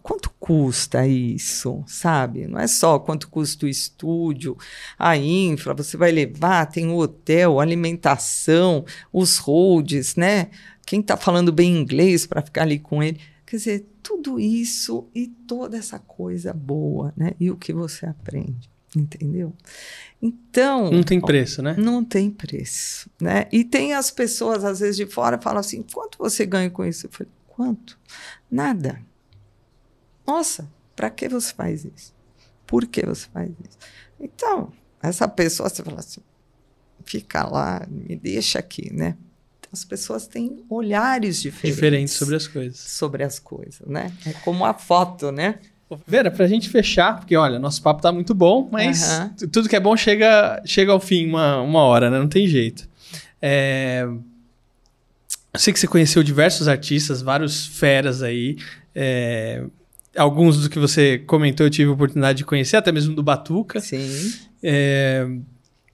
Quanto custa isso, sabe? Não é só quanto custa o estúdio, a infra, você vai levar, tem o hotel, alimentação, os holds, né? Quem está falando bem inglês para ficar ali com ele. Quer dizer, tudo isso e toda essa coisa boa, né? E o que você aprende, entendeu? Então. Não tem preço, né? Não tem preço, né? E tem as pessoas, às vezes, de fora, falam assim: quanto você ganha com isso? Eu falei: quanto? Nada. Nossa, para que você faz isso? Por que você faz isso? Então, essa pessoa, você fala assim, fica lá, me deixa aqui, né? As pessoas têm olhares diferentes. Diferentes sobre as coisas. Sobre as coisas, né? É como a foto, né? Vera, pra gente fechar, porque olha, nosso papo tá muito bom, mas uhum. tudo que é bom chega, chega ao fim uma, uma hora, né? Não tem jeito. É... Eu sei que você conheceu diversos artistas, vários feras aí. É alguns dos que você comentou eu tive a oportunidade de conhecer, até mesmo do Batuca. Sim. É,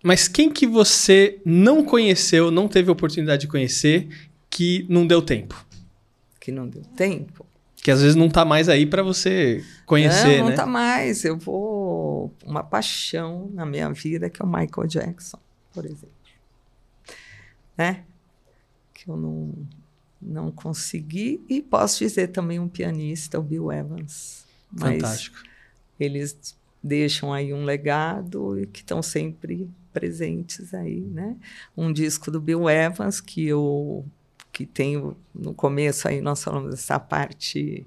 mas quem que você não conheceu, não teve a oportunidade de conhecer, que não deu tempo? Que não deu tempo? Que às vezes não está mais aí para você conhecer, não, não né? Não tá mais. Eu vou... Uma paixão na minha vida que é o Michael Jackson, por exemplo. Né? Que eu não não consegui. E posso dizer também um pianista, o Bill Evans. Fantástico. eles deixam aí um legado e que estão sempre presentes aí, né? Um disco do Bill Evans que eu que tenho no começo aí nós falamos dessa parte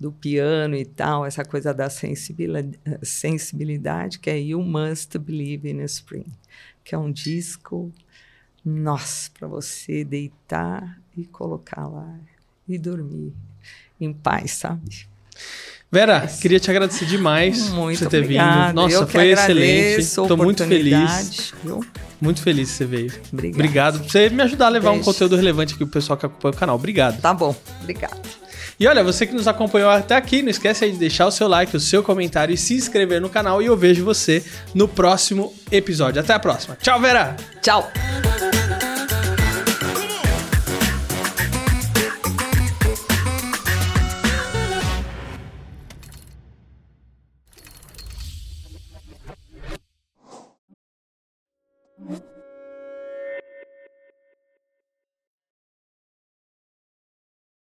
do piano e tal, essa coisa da sensibilidade, sensibilidade que é You Must Believe in Spring, que é um disco nossa, para você deitar e colocar lá e dormir em paz, sabe? Vera, queria te agradecer demais <laughs> muito por você ter obrigada. vindo. Nossa, Eu foi excelente. Estou muito feliz. Viu? Muito feliz que você veio. Obrigado. Obrigado por você me ajudar a levar Beijo. um conteúdo relevante aqui pro pessoal que acompanha o canal. Obrigado. Tá bom. Obrigado. E olha, você que nos acompanhou até aqui, não esquece aí de deixar o seu like, o seu comentário e se inscrever no canal. E eu vejo você no próximo episódio. Até a próxima. Tchau, Vera. Tchau.